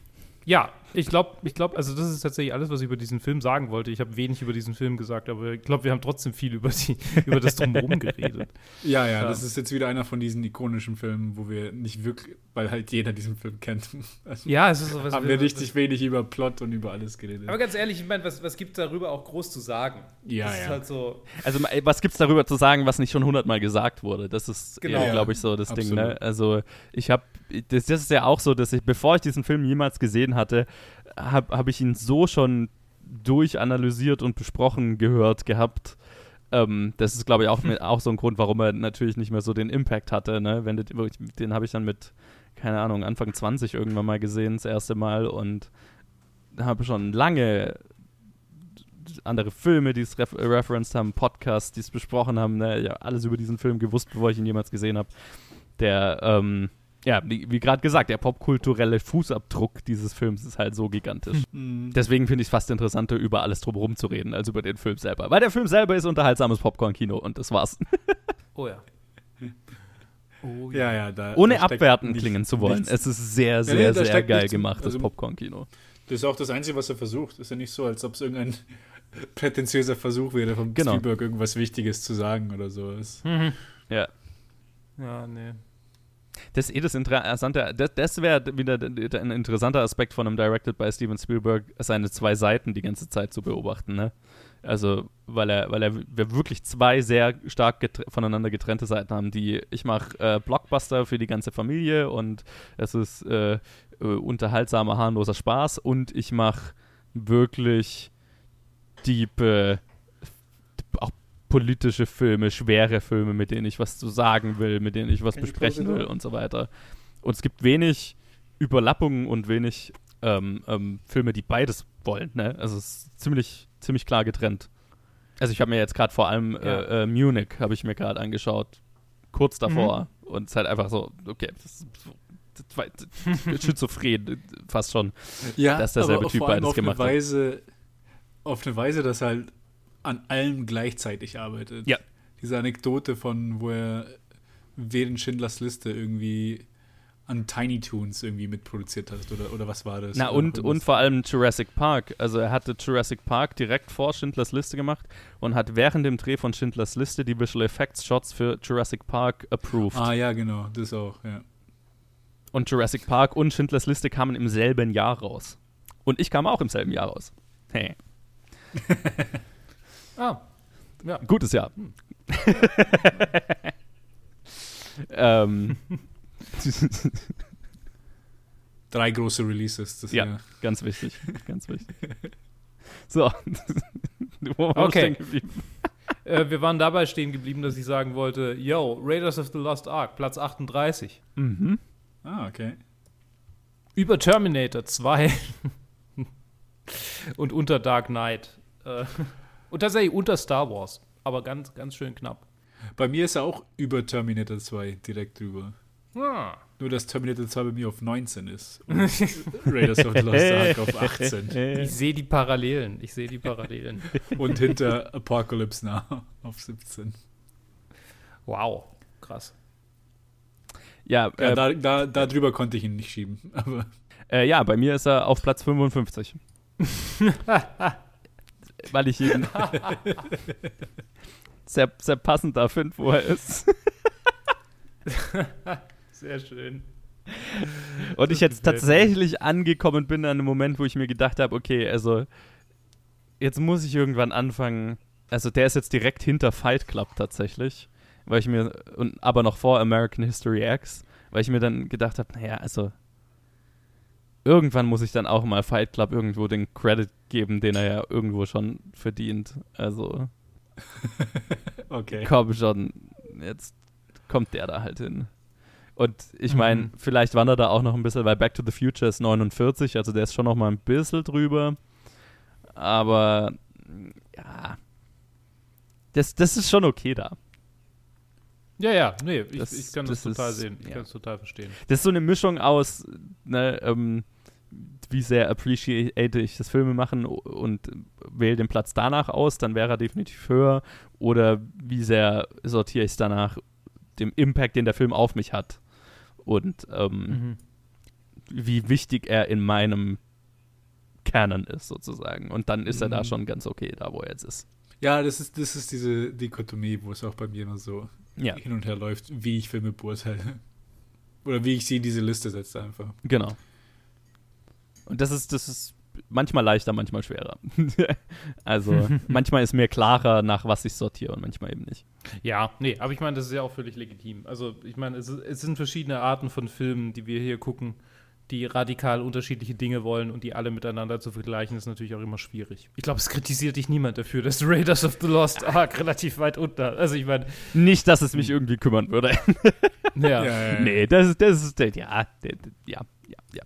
Ja, ich glaube, ich glaube, also das ist tatsächlich alles, was ich über diesen Film sagen wollte. Ich habe wenig über diesen Film gesagt, aber ich glaube, wir haben trotzdem viel über, die, <laughs> über das Drumherum geredet. Ja, ja, das ist jetzt wieder einer von diesen ikonischen Filmen, wo wir nicht wirklich, weil halt jeder diesen Film kennt. <laughs> Also ja, es ist so was. Haben wir richtig wenig über Plot und über alles geredet. Aber ganz ehrlich, ich meine, was, was gibt es darüber auch groß zu sagen? Ja, das ja. Ist halt so also, was gibt es darüber zu sagen, was nicht schon hundertmal gesagt wurde? Das ist, genau. glaube ich, so das Absolut. Ding, ne? Also, ich habe, das, das ist ja auch so, dass ich, bevor ich diesen Film jemals gesehen hatte, habe hab ich ihn so schon durchanalysiert und besprochen gehört gehabt. Ähm, das ist, glaube ich, auch, <laughs> mit, auch so ein Grund, warum er natürlich nicht mehr so den Impact hatte. Ne? Wenn, den habe ich dann mit, keine Ahnung, Anfang 20 irgendwann mal gesehen, das erste Mal und habe schon lange andere Filme, die es ref referenced haben, Podcasts, die es besprochen haben, ne? ja, alles über diesen Film gewusst, bevor ich ihn jemals gesehen habe. Der, ähm, ja, wie, wie gerade gesagt, der popkulturelle Fußabdruck dieses Films ist halt so gigantisch. <laughs> Mhm. Deswegen finde ich es fast interessanter, über alles drumherum zu reden, als über den Film selber. Weil der Film selber ist unterhaltsames Popcorn-Kino und das war's. <laughs> oh ja. Oh, ja. ja, da, Ohne da abwertend klingen zu wollen. Nichts. Es ist sehr, sehr, ja, nee, sehr geil gemacht, das also, Popcorn-Kino. Das ist auch das Einzige, was er versucht. Ist ja nicht so, als ob es irgendein <laughs> prätentiöser Versuch wäre, vom genau. Spielberg irgendwas Wichtiges zu sagen oder so. Mhm. Ja. Ja, nee. Das ist eh das Interessante. Das, das wäre wieder ein interessanter Aspekt von einem Directed by Steven Spielberg, seine zwei Seiten die ganze Zeit zu beobachten. Ne? Also, weil er, weil er wir wirklich zwei sehr stark getr voneinander getrennte Seiten haben, die ich mache äh, Blockbuster für die ganze Familie und es ist äh, unterhaltsamer, harmloser Spaß und ich mache wirklich auch politische Filme, schwere Filme, mit denen ich was zu sagen will, mit denen ich was Kann besprechen will und so weiter. Und es gibt wenig Überlappungen und wenig ähm, ähm, Filme, die beides wollen. Ne? Also es ist ziemlich, ziemlich klar getrennt. Also ich habe mir jetzt gerade vor allem ja. äh, äh, Munich habe ich mir gerade angeschaut, kurz davor mhm. und es ist halt einfach so, okay, das ist schizophren fast schon, ja, dass derselbe Typ beides gemacht Weise, hat. Auf eine Weise, dass halt an allem gleichzeitig arbeitet. Ja. Diese Anekdote von, wo er während Schindlers Liste irgendwie an Tiny Toons irgendwie mitproduziert hast oder, oder was war das? Na und, und vor allem Jurassic Park. Also er hatte Jurassic Park direkt vor Schindlers Liste gemacht und hat während dem Dreh von Schindlers Liste die Visual Effects Shots für Jurassic Park approved. Ah ja, genau, das auch, ja. Und Jurassic Park und Schindlers Liste kamen im selben Jahr raus. Und ich kam auch im selben Jahr raus. Hey. <laughs> Ah. Ja. Gutes Jahr. Hm. <laughs> ähm. <laughs> Drei große Releases. ja, Jahr. ganz wichtig. Ganz wichtig. <laughs> So. Wo waren okay. wir stehen äh, wir waren dabei stehen geblieben, dass ich sagen wollte: Yo, Raiders of the Lost Ark, Platz 38. Mhm. Ah, okay. Über Terminator 2 und unter Dark Knight. Äh, und tatsächlich unter Star Wars, aber ganz, ganz schön knapp. Bei mir ist er auch über Terminator 2 direkt drüber. Ah. Nur, dass Terminator 2 bei mir auf 19 ist und <laughs> Raiders of the Lost Ark auf 18. Ich sehe die Parallelen. Ich sehe die Parallelen. <laughs> und hinter Apocalypse Now <laughs> auf 17. Wow, krass. Ja, ja äh, da, da, da drüber konnte ich ihn nicht schieben. Aber äh, ja, bei mir ist er auf Platz 55. weil ich ihn <laughs> sehr, sehr passend da finde, wo er ist. <laughs> sehr schön. Und ich jetzt tatsächlich angekommen bin an einem Moment, wo ich mir gedacht habe, okay, also jetzt muss ich irgendwann anfangen. Also der ist jetzt direkt hinter Fight Club tatsächlich, weil ich mir und aber noch vor American History X, weil ich mir dann gedacht habe, naja, also irgendwann muss ich dann auch mal Fight Club irgendwo den Credit geben, den er ja irgendwo schon verdient. Also. <laughs> okay. Komm schon, jetzt kommt der da halt hin. Und ich meine, mhm. vielleicht wandert er auch noch ein bisschen, weil Back to the Future ist 49, also der ist schon noch mal ein bisschen drüber. Aber ja, das, das ist schon okay da. Ja, ja, nee, ich, das, ich kann das, das total ist, sehen. Ich ja. kann es total verstehen. Das ist so eine Mischung aus, ne, ähm, wie sehr appreciate ich das Filme machen und wähle den Platz danach aus, dann wäre er definitiv höher. Oder wie sehr sortiere ich es danach, dem Impact, den der Film auf mich hat. Und ähm, mhm. wie wichtig er in meinem Canon ist, sozusagen. Und dann ist mhm. er da mhm. schon ganz okay, da wo er jetzt ist. Ja, das ist, das ist diese Dichotomie, wo es auch bei mir immer so ja. hin und her läuft, wie ich Filme beurteile. <laughs> Oder wie ich sie in diese Liste setze einfach. Genau. Und das ist, das ist manchmal leichter, manchmal schwerer. <laughs> also manchmal ist mir klarer, nach was ich sortiere und manchmal eben nicht. Ja, nee, aber ich meine, das ist ja auch völlig legitim. Also ich meine, es, es sind verschiedene Arten von Filmen, die wir hier gucken, die radikal unterschiedliche Dinge wollen und die alle miteinander zu vergleichen, ist natürlich auch immer schwierig. Ich glaube, es kritisiert dich niemand dafür, dass Raiders of the Lost Ark <laughs> relativ weit unter. Also ich meine. Nicht, dass es mich irgendwie kümmern würde. ja. ja, ja, ja. Nee, das ist, das ist, ja, ja, ja, ja, ja.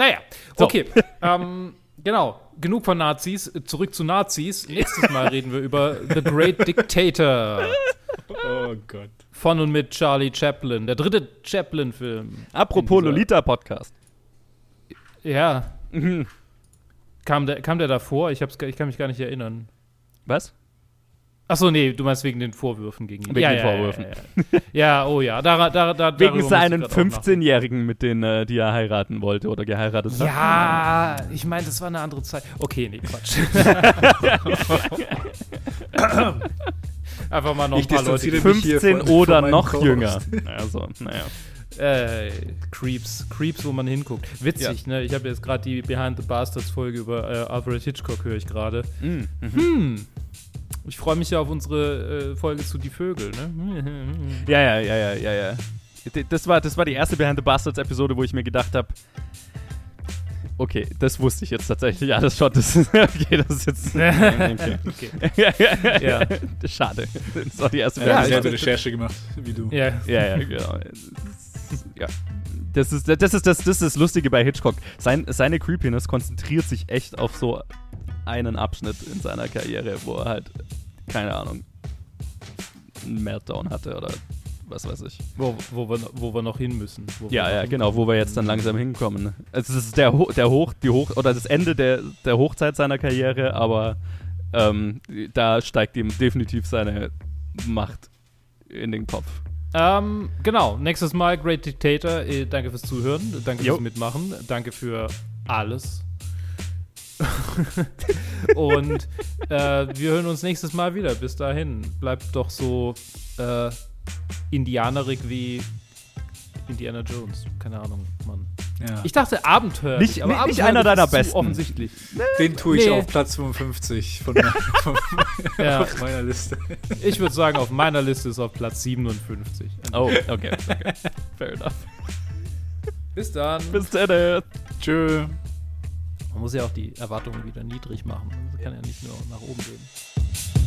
Naja, so. okay. ähm, Genau, genug von Nazis. Zurück zu Nazis. Nächstes Mal reden wir über The Great Dictator. Oh Gott. Von und mit Charlie Chaplin. Der dritte Chaplin-Film. Apropos Lolita-Podcast. Ja. Mhm. Kam, der, kam der davor? Ich, hab's, ich kann mich gar nicht erinnern. Was? Achso, nee, du meinst wegen den Vorwürfen gegen ihn. Wegen ja, den ja, Vorwürfen. Ja, ja, oh ja. Da, da, da, wegen seinen 15-Jährigen, mit denen äh, die er heiraten wollte oder geheiratet hat. Ja, ich meine, das war eine andere Zeit. Okay, nee, Quatsch. <laughs> Einfach mal noch ich ein paar Leute. 15 von, oder von noch jünger. <laughs> Also, naja. Äh, Creeps, Creeps, wo man hinguckt. Witzig, ja. ne? Ich habe jetzt gerade die Behind the Bastards Folge über äh, Alfred Hitchcock höre ich gerade. Mm, mhm. Hm. Ich freue mich ja auf unsere äh, Folge zu Die Vögel, ne? <laughs> ja, ja, ja, ja, ja, ja. Das war, das war die erste Behind the Bastards Episode, wo ich mir gedacht habe, okay, das wusste ich jetzt tatsächlich alles schon. Das, <laughs> okay, das ist jetzt. Okay. okay. ja. <laughs> Schade. Das war die erste ja, Ich habe Recherche gemacht, wie du. Ja, ja, ja genau. Ja. Das ist, das, ist, das, das ist das Lustige bei Hitchcock. Sein, seine Creepiness konzentriert sich echt auf so einen Abschnitt in seiner Karriere, wo er halt, keine Ahnung, einen Meltdown hatte oder was weiß ich. Wo, wo, wir, wo wir noch hin müssen. ja, ja, genau, wo wir jetzt dann langsam hinkommen. Es ist der, der Hoch, die Hoch, oder das Ende der, der Hochzeit seiner Karriere, aber ähm, da steigt ihm definitiv seine Macht in den Kopf. Ähm, genau, nächstes Mal Great Dictator. Äh, danke fürs Zuhören, danke jo. fürs Mitmachen, danke für alles. <laughs> Und äh, wir hören uns nächstes Mal wieder. Bis dahin, bleibt doch so äh, indianerig wie Indiana Jones. Keine Ahnung, Mann. Ja. Ich dachte Abenteuer. Nicht, aber nicht einer deiner besten. Offensichtlich. Den tue ich nee. auf Platz 55 von, <laughs> von ja. auf meiner Liste. Ich würde sagen, auf meiner Liste ist auf Platz 57. Oh, okay. okay. Fair enough. Bis dann. Bis dann. Tschö. Man muss ja auch die Erwartungen wieder niedrig machen. Man kann ja nicht nur nach oben gehen.